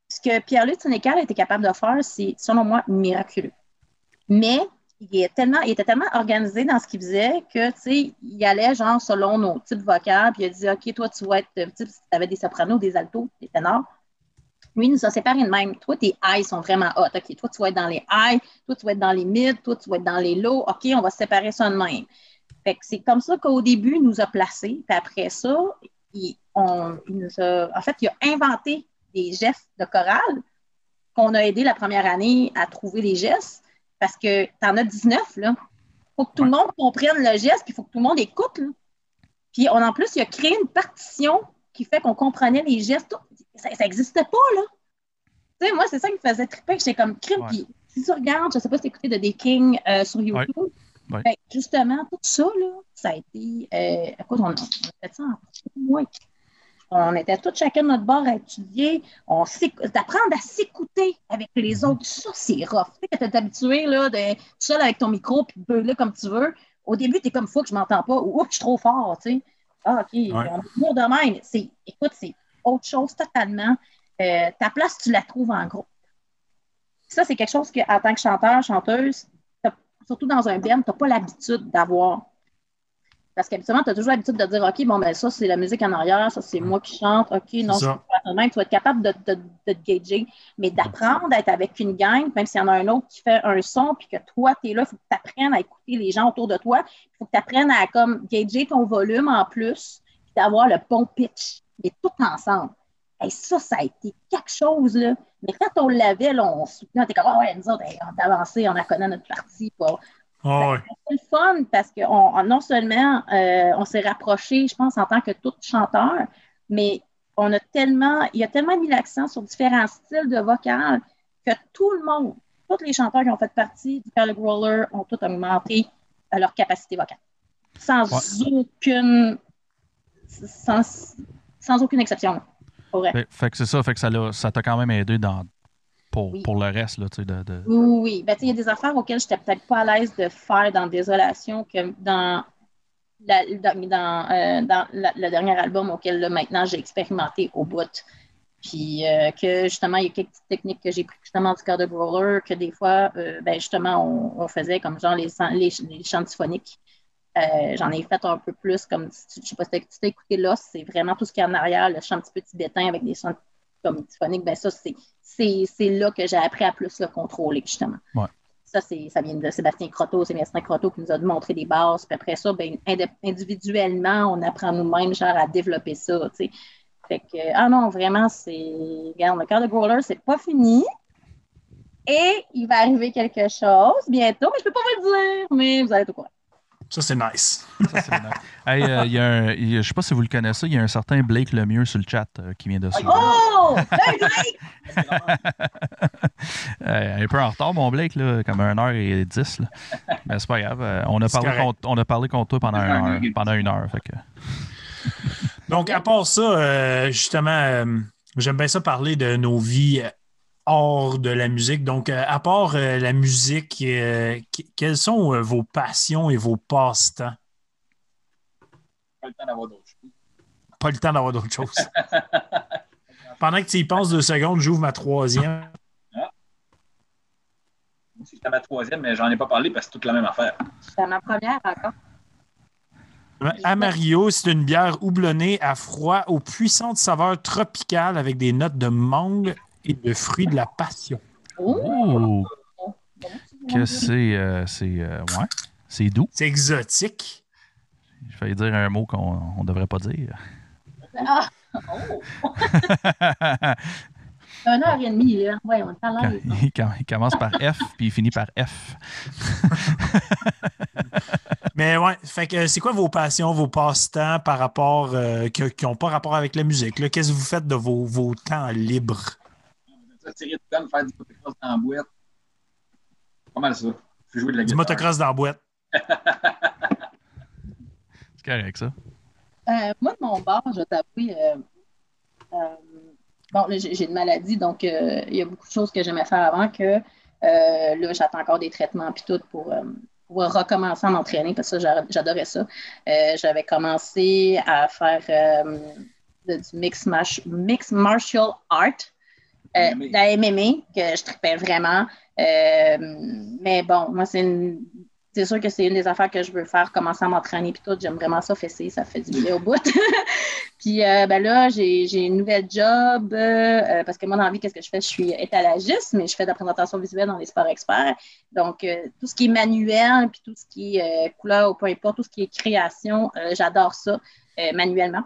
ce que Pierre-Luc Sénécal était capable de faire, c'est, selon moi, miraculeux. Mais il, est tellement, il était tellement organisé dans ce qu'il faisait que, tu sais, il allait genre selon nos types vocaux, puis il a dit, OK, toi, tu vas être, tu avais des sopranos, des altos, des ténors. Lui, il nous a séparés de même. Toi, tes highs sont vraiment hot. OK, toi, tu vas être dans les highs, toi, tu vas être dans les mid, toi, tu vas être dans les lows. OK, on va séparer ça de même. Fait que c'est comme ça qu'au début, il nous a placés. Puis après ça, il, on, il nous a, en fait, il a inventé des gestes de chorale qu'on a aidé la première année à trouver les gestes parce que tu en as 19, là. faut que tout le monde comprenne le geste, puis il faut que tout le monde écoute. Là. Puis on, en plus, il a créé une partition qui fait qu'on comprenait les gestes. Ça n'existait pas, là. Tu sais, moi, c'est ça qui me faisait triper. J'étais comme crime. Puis si tu regardes, je ne sais pas si tu écouté de The King euh, sur YouTube, Ouais. ben, justement, tout ça, là, ça a été. Euh, écoute, on, on a fait ça en mois. On était tous chacun de notre bord à étudier. On d'apprendre à s'écouter avec les autres. Ça, c'est rough. Tu sais, quand t'es habitué là, de tout seul avec ton micro puis de beuler comme tu veux. Au début, tu es comme fou que je m'entends pas ou Oups, je suis trop fort. Tu sais. Ah, OK, on est lourd de même. C'est, écoute, c'est autre chose totalement. Euh, ta place, tu la trouves en groupe. Ça, c'est quelque chose qu'en tant que chanteur, chanteuse, surtout dans un band, tu n'as pas l'habitude d'avoir. Parce qu'habituellement, tu as toujours l'habitude de dire OK, bon, ben ça, c'est la musique en arrière, ça, c'est moi qui chante. OK, non, C'est je de même. Tu vas être capable de, de, de te gager. Mais d'apprendre à être avec une gang, même s'il y en a un autre qui fait un son, puis que toi, tu es là, il faut que tu apprennes à écouter les gens autour de toi. Il faut que tu apprennes à comme gager ton volume en plus, puis d'avoir le bon pitch. Mais tout ensemble. Et ça, ça a été quelque chose, là. Mais quand on l'avait, là, on se on était comme, Ah ouais, nous autres, hey, on a avancé, on a connu notre partie. Quoi. Ah ouais. C'est le fun parce que on, on- non seulement euh, on s'est rapproché, je pense, en tant que tout chanteur, mais on a tellement, il a tellement mis l'accent sur différents styles de vocal que tout le monde, tous les chanteurs qui ont fait partie du Carly Roller ont tous augmenté leur capacité vocale. Sans aucune sans, sans aucune exception. Pour vrai. Fait, fait que c'est ça, fait que ça t'a quand même aidé dans, pour, Oui. pour le reste, là, tu sais, de, de- Oui, oui. Ben, tu sais, il y a des affaires auxquelles je n'étais peut-être pas à l'aise de faire dans Désolation que dans, la- dans, euh, dans la- le dernier album auquel là, maintenant j'ai expérimenté au bout. Puis euh, que justement, il y a quelques petites techniques que j'ai pris justement du cadre de Growler, que des fois, euh, ben, justement, on, on faisait comme genre les, chants- les, les chants symphoniques. Euh, J'en ai fait un peu plus, comme si tu- je sais pas si tu as écouté là, c'est vraiment tout ce qui est en arrière, le chant un petit peu tibétain avec des chants comme symphoniques, ben ça, c'est là que j'ai appris à plus le contrôler, justement. Ouais. Ça, ça vient de Sébastien Croteau. C'est Sébastien Croteau qui nous a montré des bases. Puis après ça, ben, individuellement, on apprend nous-mêmes genre, à développer ça. tu sais. Fait que, ah non, vraiment, c'est. Regarde, le cœur de Growler, c'est pas fini. Et il va arriver quelque chose bientôt, mais je peux pas vous le dire, mais vous allez tout courant. Ça, c'est nice. Ça, c'est nice. Hey, euh, y a un- il y a- je sais pas si vous le connaissez, il y a un certain Blake Lemieux sur le chat euh, qui vient de suivre. Oh! Blake! Un peu en retard, mon Blake, là, comme 1h10. Là. Mais c'est pas grave. euh, on, a parlé contre, on a parlé contre toi pendant une heure. Pendant une heure fait que... Donc, à part ça, euh, justement, euh, j'aime bien ça parler de nos vies hors de la musique. Donc, euh, à part euh, la musique, euh, que- quelles sont euh, vos passions et vos passe-temps? Pas le temps d'avoir d'autres choses. Pas le temps d'avoir d'autres choses. Pendant que tu y penses deux secondes, j'ouvre ma troisième. C'était ma troisième, mais j'en ai pas parlé parce que c'est toute la même affaire. C'était ma première encore. Amario, c'est une bière houblonnée à froid aux puissantes saveurs tropicales avec des notes de mangue et de fruits de la passion. Oh! Que c'est. euh, c'est. euh, ouais. C'est doux. C'est exotique. Je vais dire un mot qu'on ne devrait pas dire. Ah! Oh! Un heure et demie, là. Ouais, on est il, il commence par F puis il finit par F. Mais ouais, fait que c'est quoi vos passions, vos passe-temps par rapport euh, que- qui n'ont pas rapport avec la musique? Qu'est-ce que vous faites de vos, vos temps libres? Ça, tirer de gun, faire du motocross dans la boîte. Pas mal ça. Faut jouer de la Du guitare. motocross dans la boîte. C'est correct, ça. Euh, moi, de mon bord, je vais t'avouer, euh, euh, bon, là, j'ai une maladie, donc euh, il y a beaucoup de choses que j'aimais faire avant que euh, là, j'attends encore des traitements puis tout pour, euh, pour recommencer à m'entraîner parce que j'adorais ça. Euh, J'avais commencé à faire euh, de- du mix martial art, euh, MMA. la MMA, que je tripais vraiment. Euh, mais bon, moi, c'est une c'est sûr que c'est une des affaires que je veux faire, commencer à m'entraîner puis tout. J'aime vraiment ça fesser, ça fait du bien au bout. puis euh, ben là, j'ai une nouvelle job parce que moi, dans la vie, qu'est-ce que je fais? Je suis étalagiste, mais je fais de la présentation visuelle dans les sports experts. Donc, tout ce qui est manuel, puis tout ce qui est couleur ou peu importe, tout ce qui est création, j'adore ça manuellement.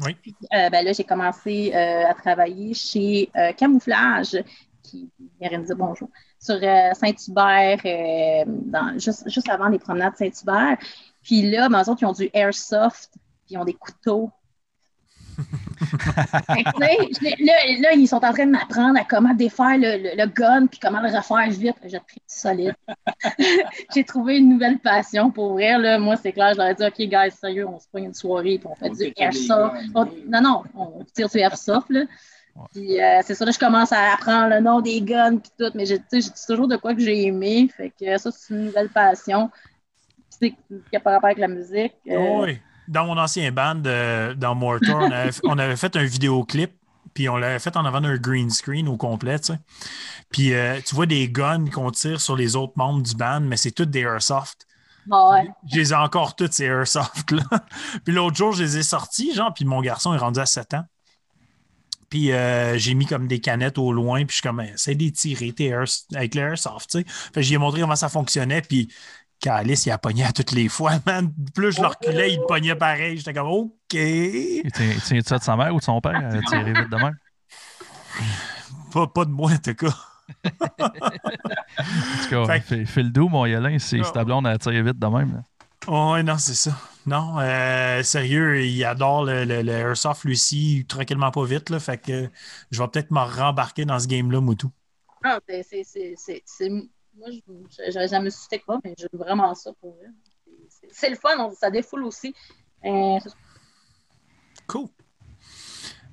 Oui. Puis euh, ben là, j'ai commencé euh, à travailler chez euh, Camouflage, qui vient de dire bonjour sur Saint-Hubert, juste, juste avant les promenades Saint-Hubert. Puis là, ben, autres, ils ont du airsoft, puis ils ont des couteaux. Fait que, tu sais, je- là, là, ils sont en train de m'apprendre à comment défaire le, le- le gun, puis comment le refaire vite. J'ai pris solide. J'ai trouvé une nouvelle passion pour vrai. Là. Moi, c'est clair, je leur ai dit, OK, guys, sérieux, on se prend une soirée, puis on fait On du airsoft. On- non, non, on tire du airsoft, là. Puis euh, c'est ça, là, je commence à apprendre le nom des guns puis tout, mais j'ai tu sais, j'ai dit toujours de quoi que j'ai aimé. Fait que ça, c'est une nouvelle passion. Puis c'est qui a pas rapport avec la musique. euh, Oui. Dans mon ancien band, euh, dans Mortar, on avait, on avait fait un vidéoclip, puis on l'avait fait en avant d'un green screen au complet, tu sais. Puis euh, tu vois des guns qu'on tire sur les autres membres du band, mais c'est toutes des airsoft. bon, ouais. Je les ai encore toutes, ces airsoft-là. puis l'autre jour, je les ai sortis, genre, puis mon garçon est rendu à 7 ans. Puis euh, j'ai mis comme des canettes au loin, puis je suis comme, essaye de les tirer tes air- avec l'airsoft, tu sais. Fait j'ai montré comment ça fonctionnait, puis Calice, il a pogné à toutes les fois, man. Plus je le reculais, il pognait pareil. J'étais comme, OK. Il tient tient ça de sa mère ou de son père à tirer vite de même? Pas, pas de moi, en tout cas. En tout cas, Fait le doux, mon Yolin, c'est Non. c'est ta blonde à tirer vite de même. Oh, non, c'est ça. Non, euh, sérieux, il adore le, le- le airsoft, lui aussi, tranquillement pas vite. Là, fait que je vais peut-être me rembarquer dans ce game-là, Moutou. Ah, ben, c'est- Moi, je j'aurais jamais su c'était quoi, mais j'aime vraiment ça pour vrai. C'est- le fun, ça défoule aussi. Euh, Cool.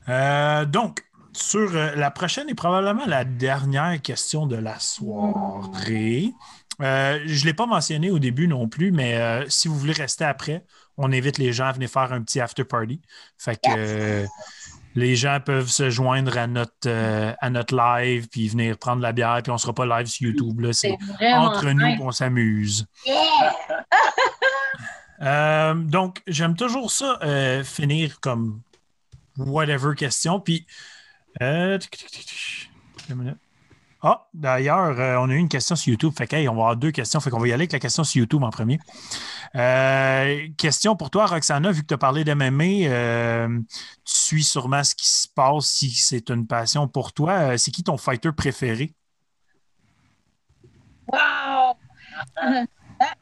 Euh, donc, sur euh, la prochaine et probablement la dernière question de la soirée. Euh, je ne l'ai pas mentionné au début non plus, mais euh, si vous voulez rester après, on invite les gens à venir faire un petit after party. Fait que les gens peuvent se joindre à notre, euh, à notre live puis venir prendre la bière, puis on ne sera pas live sur YouTube. C'est entre nous qu'on s'amuse. Yeah! Euh, donc, j'aime toujours ça, euh, finir comme whatever question. Puis, Ah, d'ailleurs, euh, on a eu une question sur YouTube. Fait que, hey, on va avoir deux questions. Fait qu'on va y aller avec la question sur YouTube en premier. Euh, question pour toi, Roxana, vu que tu as parlé d'MMA, euh, tu suis sûrement ce qui se passe si c'est une passion pour toi. C'est qui ton fighter préféré? Wow!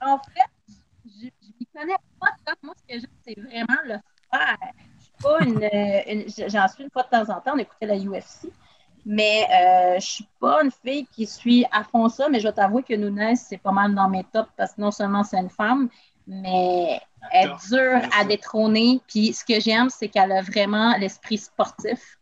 En fait, je ne connais pas tant. Moi, ce que j'aime, c'est vraiment le faire. Je suis pas une- J'en suis une fois de temps en temps, on écoutait la UFC. Mais euh, je ne suis pas une fille qui suit à fond ça, mais je vais t'avouer que Nunes, c'est pas mal dans mes tops parce que non seulement c'est une femme, mais elle est dure à détrôner. Puis ce que j'aime, c'est qu'elle a vraiment l'esprit sportif.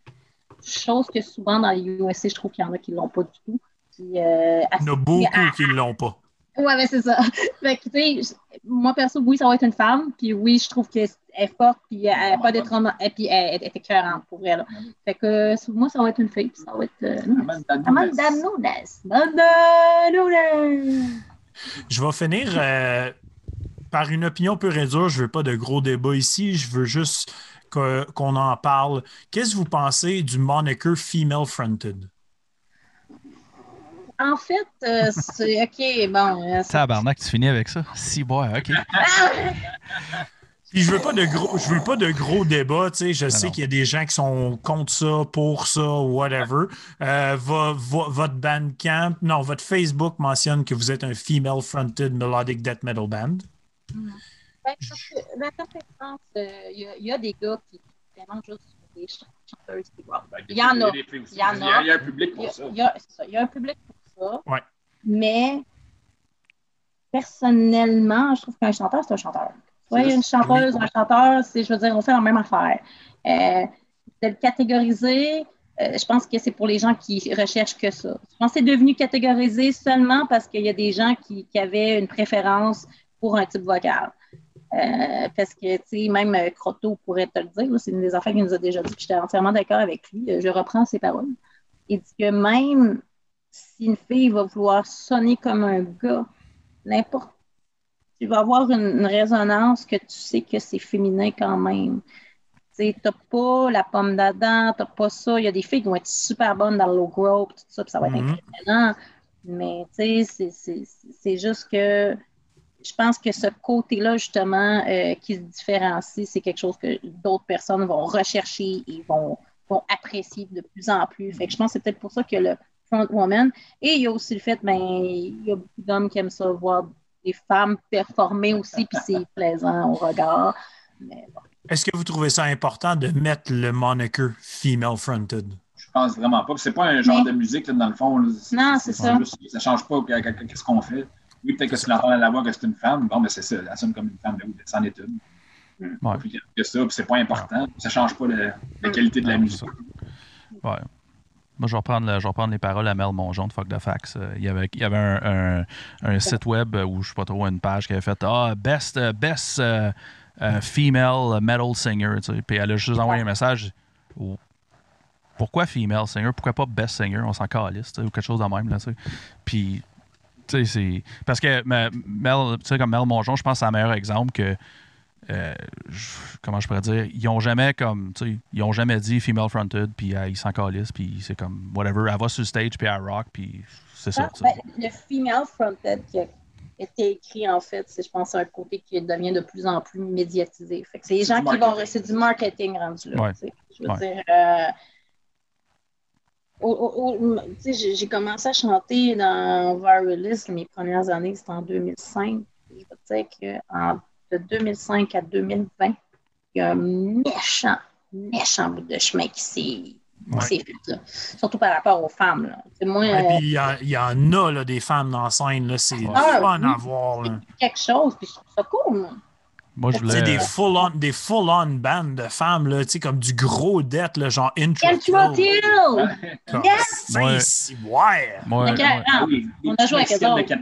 Chose que souvent dans les UFC, je trouve qu'il y en a qui ne l'ont pas du tout. Puis, euh, Il y en a beaucoup qui ne l'ont pas. Ouais, mais c'est ça. Fait que, tu sais, moi, perso, oui, ça va être une femme. Puis oui, je trouve qu'elle est forte, puis elle n'a pas d'être et puis elle est écœurante pour elle. Fait que moi, ça va être une fille, puis ça va être euh, Amanda Nunes. Amanda Nunes. Je vais finir euh, par une opinion peu réduite. Je ne veux pas de gros débats ici. Je veux juste qu'on en parle. Qu'est-ce que vous pensez du moniker female fronted? En fait, euh, c'est OK, bon. Euh, Tabarnak, tu finis avec ça? Si, bon, OK. Puis je veux pas de gros, je veux pas de gros débats, tu sais. Je sais qu'il y a des gens qui sont contre ça, pour ça, whatever. Euh, votre bandcamp, non, votre Facebook mentionne que vous êtes un female fronted melodic death metal band. Mm. Ben, la conférence, il y, a des gars qui vraiment juste des chanteuses qui ben, Il y en a. Il y en a. Il y a un public pour ça. Il y a un public pour mais personnellement, je trouve qu'un chanteur, c'est un chanteur. Oui, une chanteuse ou un chanteur, c'est, je veux dire, on fait la même affaire. Euh, de le catégoriser, euh, je pense que c'est pour les gens qui recherchent que ça. Je pense que c'est devenu catégorisé seulement parce qu'il y a des gens qui, avaient une préférence pour un type vocal. Euh, parce que, tu sais, même Croteau pourrait te le dire, c'est une des affaires qu'il nous a déjà dit, puis j'étais entièrement d'accord avec lui. Je reprends ses paroles. Il dit que même si une fille va vouloir sonner comme un gars, n'importe, tu vas avoir une, résonance que tu sais que c'est féminin quand même. Tu n'as pas la pomme d'Adam, tu n'as pas ça. Il y a des filles qui vont être super bonnes dans le low growth, tout ça, puis ça va être impressionnant. Mais tu sais, c'est juste que je pense que ce côté-là, justement, euh, qui se différencie, c'est quelque chose que d'autres personnes vont rechercher et vont, vont apprécier de plus en plus. Fait que je pense que c'est peut-être pour ça que le front woman. Et il y a aussi le fait, ben, il y a beaucoup d'hommes qui aiment ça voir des femmes performer aussi, puis c'est plaisant au regard. Est-ce que vous trouvez ça important de mettre le moniker female fronted? Je pense vraiment pas. C'est pas un genre de musique, dans le fond. Non, c'est ça. ça change pas qu'est-ce qu'on fait. Oui, peut-être que si l'entend à la voix que c'est une femme, bon, mais c'est ça, elle sonne comme une femme, c'en est une. Ouais. Puis que ça, c'est pas important. Ça change pas la qualité de la musique. Ouais. Moi, je vais reprendre, je les paroles à Mel Mongeon de Fuck the Fax. Euh, il y avait, il y avait un, un, site web où je ne sais pas trop, une page qui avait fait Ah, best, euh, best uh, female metal singer. Tu sais. Puis elle a juste envoyé un message. Pourquoi female singer? Pourquoi pas best singer? On s'en calisse ou quelque chose de même. Là, tu sais. Puis, tu sais, c'est. Parce que Mel, tu sais, comme Mel Mongeon, je pense que c'est un meilleur exemple que euh, comment je pourrais dire, ils ont jamais comme, tu sais, ils ont jamais dit female fronted, puis euh, ils s'en calissent, puis c'est comme, whatever, elle va sur le stage, puis elle rock, puis c'est ça. Ah, ben, le female fronted qui a été écrit, en fait, c'est, je pense, un côté qui devient de plus en plus médiatisé. Fait que c'est les gens qui vont, c'est du marketing rendu là. Je veux dire, euh, j'ai commencé à chanter dans Viralist mes premières années, c'était en 2005. Je veux dire qu'en de 2005 à 2020, il y a un méchant, méchant bout de chemin qui s'est fait, là. surtout par rapport aux femmes. Là. Moi, euh, il, y il, y en a là, des femmes dans la scène, c'est ah, fun à voir. quelque chose, puis je trouve ça cool. Moi, je voulais... Des full-on des full -on bandes de femmes, là, comme du gros death, là, genre Intro Kill. Yes! Ouais. ouais. Moi, on a joué avec eux autres.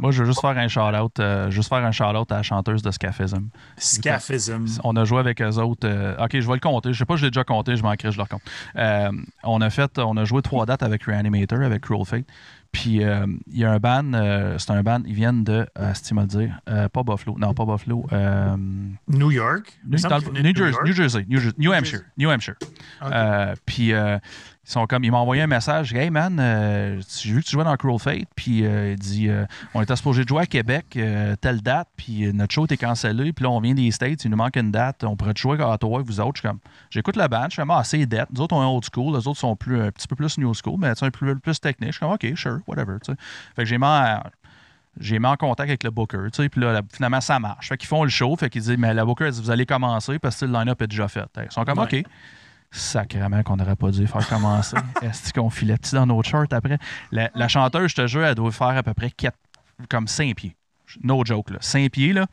Moi, je... veux juste faire un shout-out, euh, juste faire un shout-out à la chanteuse de Scaphism. Scaphism. On a joué avec eux autres. Euh, ok, je vais le compter. Je sais pas, je l'ai déjà compté, je manquerai, je le raconte. Euh, on a fait, on a joué trois dates avec Reanimator, avec Cruel Fate. Puis euh, il y a un band, euh, c'est un band, ils viennent de, euh, si tu le dire, pas Buffalo, non, pas Buffalo. New York? New, Jersey, New, Hampshire. New Hampshire. puis ils sont comme, ils m'ont envoyé un message, Hey man, j'ai vu que tu jouais dans Cruel Fate, puis il dit, on était supposé jouer à Québec, telle date, puis notre show était cancellé, puis là on vient des States, il nous manque une date, on pourrait jouer à Ottawa avec vous autres. Je comme, j'écoute la band, je suis comme, ah, c'est date. Nous autres, on est old school, les autres sont plus, un petit peu plus new school, mais un peu plus technique. Je suis comme, OK, sure whatever. Fait que j'ai mis en, j'ai mis en contact avec le booker, tu sais, puis là, finalement, ça marche. Fait qu'ils font le show, fait qu'ils disent, mais le booker, dit, vous allez commencer parce que le line-up est déjà fait. Ils sont comme, OK. Sacrément qu'on n'aurait pas dû faire commencer. Est-ce qu'on filait petit dans nos charts après? La, chanteuse, je te jure, elle doit faire à peu près 4, comme 5 pieds. No joke, là. 5 pieds, là.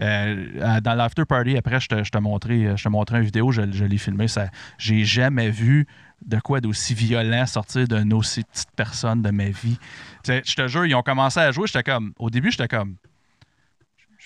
Euh, dans l'after party, après, je te, je te montrais, je te montrais une vidéo, je, je l'ai filmé. J'ai jamais vu de quoi d'aussi violent sortir d'une aussi petite personne de ma vie. Je te jure, ils ont commencé à jouer, j'étais comme. Au début, j'étais comme.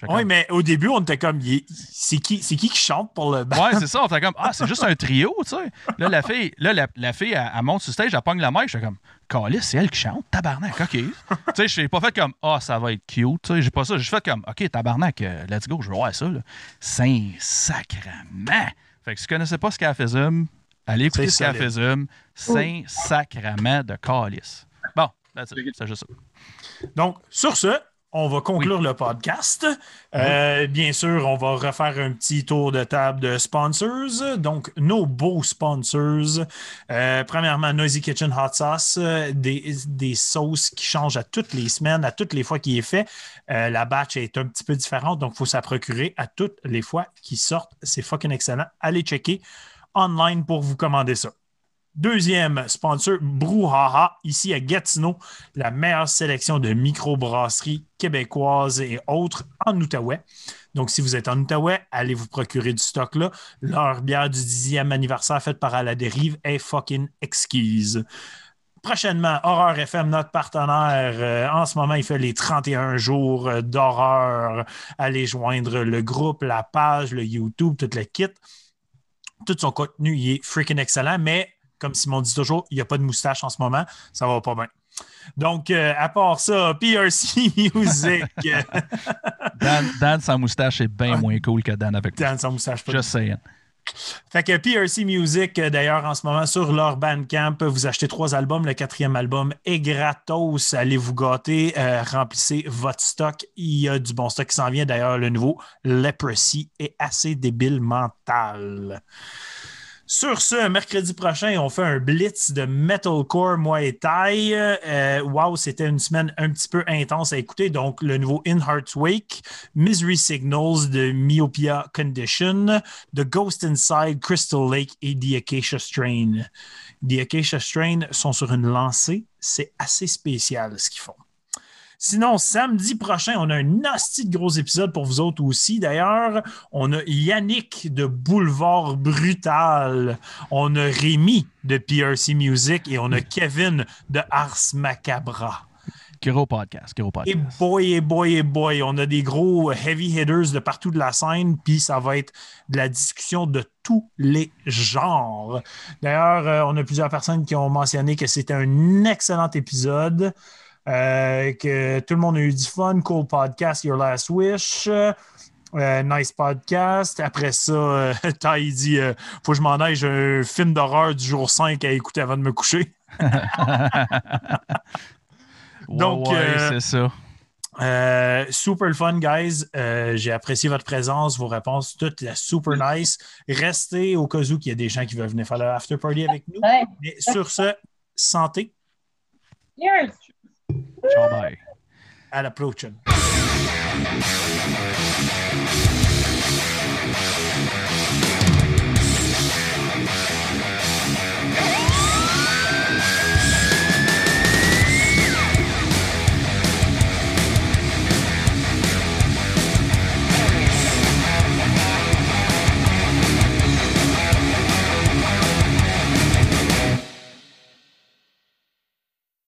Oui, mais au début, on était comme, c'est qui, c'est qui qui chante pour le band? Ouais, c'est ça. On était comme, ah, c'est juste un trio, tu sais. Là, la fille, là, la, la fille, elle, elle monte sur stage, elle pogne la mic, j'étais comme, Calice, c'est elle qui chante, tabarnak, OK. tu sais, je n'ai pas fait comme, ah, ça va être cute, tu sais. J'ai pas ça. J'ai fait comme, OK, tabarnak, euh, let's go, je veux voir ça, là. Saint sacrement. Fait que si tu connaissais pas ce qu'elle faisait, allez écouter C'est ce qu'elle faisait. Saint sacrement de Calice. Bon, that's it. c'est juste ça. Donc, sur ce, on va conclure le podcast. Euh, bien sûr, on va refaire un petit tour de table de sponsors. Donc, nos beaux sponsors. Euh, premièrement, Noisy Kitchen Hot Sauce, euh, des, des sauces qui changent à toutes les semaines, à toutes les fois qu'il est fait. Euh, la batch est un petit peu différente, donc il faut s'en procurer à toutes les fois qu'ils sortent. C'est fucking excellent. Allez checker online pour vous commander ça. Deuxième sponsor, Brouhaha, ici à Gatineau, la meilleure sélection de microbrasseries québécoises et autres en Outaouais. Donc, si vous êtes en Outaouais, allez vous procurer du stock là. Leur bière du 10e anniversaire faite par À la dérive est fucking exquise. Prochainement, Horreur FM, notre partenaire. euh, en ce moment, il fait les 31 jours euh, d'horreur. Allez joindre le groupe, la page, le YouTube, tout le kit. Tout son contenu, il est freaking excellent, mais comme Simon dit toujours, il n'y a pas de moustache en ce moment. Ça va pas bien. Donc, euh, à part ça, PRC Music. Dan, Dan sans moustache est bien moins cool que Dan avec dans son moustache. pas Just saying. Fait que PRC Music, euh, d'ailleurs, en ce moment, sur leur Bandcamp, vous achetez trois albums. Le quatrième album est gratos. Allez vous gâter, euh, remplissez votre stock. Il y a du bon stock qui s'en vient. D'ailleurs, le nouveau Leprosy est assez débile mental. Sur ce, mercredi prochain, on fait un blitz de metalcore Muay Thai. Euh, wow, c'était une semaine un petit peu intense à écouter. Donc, le nouveau In Heart's Wake, Misery Signals de Myopia Condition, The Ghost Inside, Crystal Lake et The Acacia Strain. The Acacia Strain sont sur une lancée. C'est assez spécial ce qu'ils font. Sinon, samedi prochain, on a un nasty de gros épisode pour vous autres aussi. D'ailleurs, on a Yannick de Boulevard Brutal. On a Rémi de PRC Music et on a Kevin de Ars Macabra. Gros podcast, gros Et podcast. boy, et boy, et boy, on a des gros heavy hitters de partout de la scène, puis ça va être de la discussion de tous les genres. D'ailleurs, euh, on a plusieurs personnes qui ont mentionné que c'était un excellent épisode, euh, que tout le monde a eu du fun. Cool podcast, Your Last Wish. Euh, nice podcast. Après ça, euh, Ty dit euh, Faut que je m'en aille, j'ai un film d'horreur du jour 5 à écouter avant de me coucher. Donc, ouais, ouais, euh, c'est ça. Euh, super fun, guys. Euh, J'ai apprécié votre présence, vos réponses, toutes la super nice. Restez au cas où il y a des gens qui veulent venir faire le after party avec nous. Ouais. Mais sur ce, santé, Cheers! Ciao, bye. à la prochaine. Thank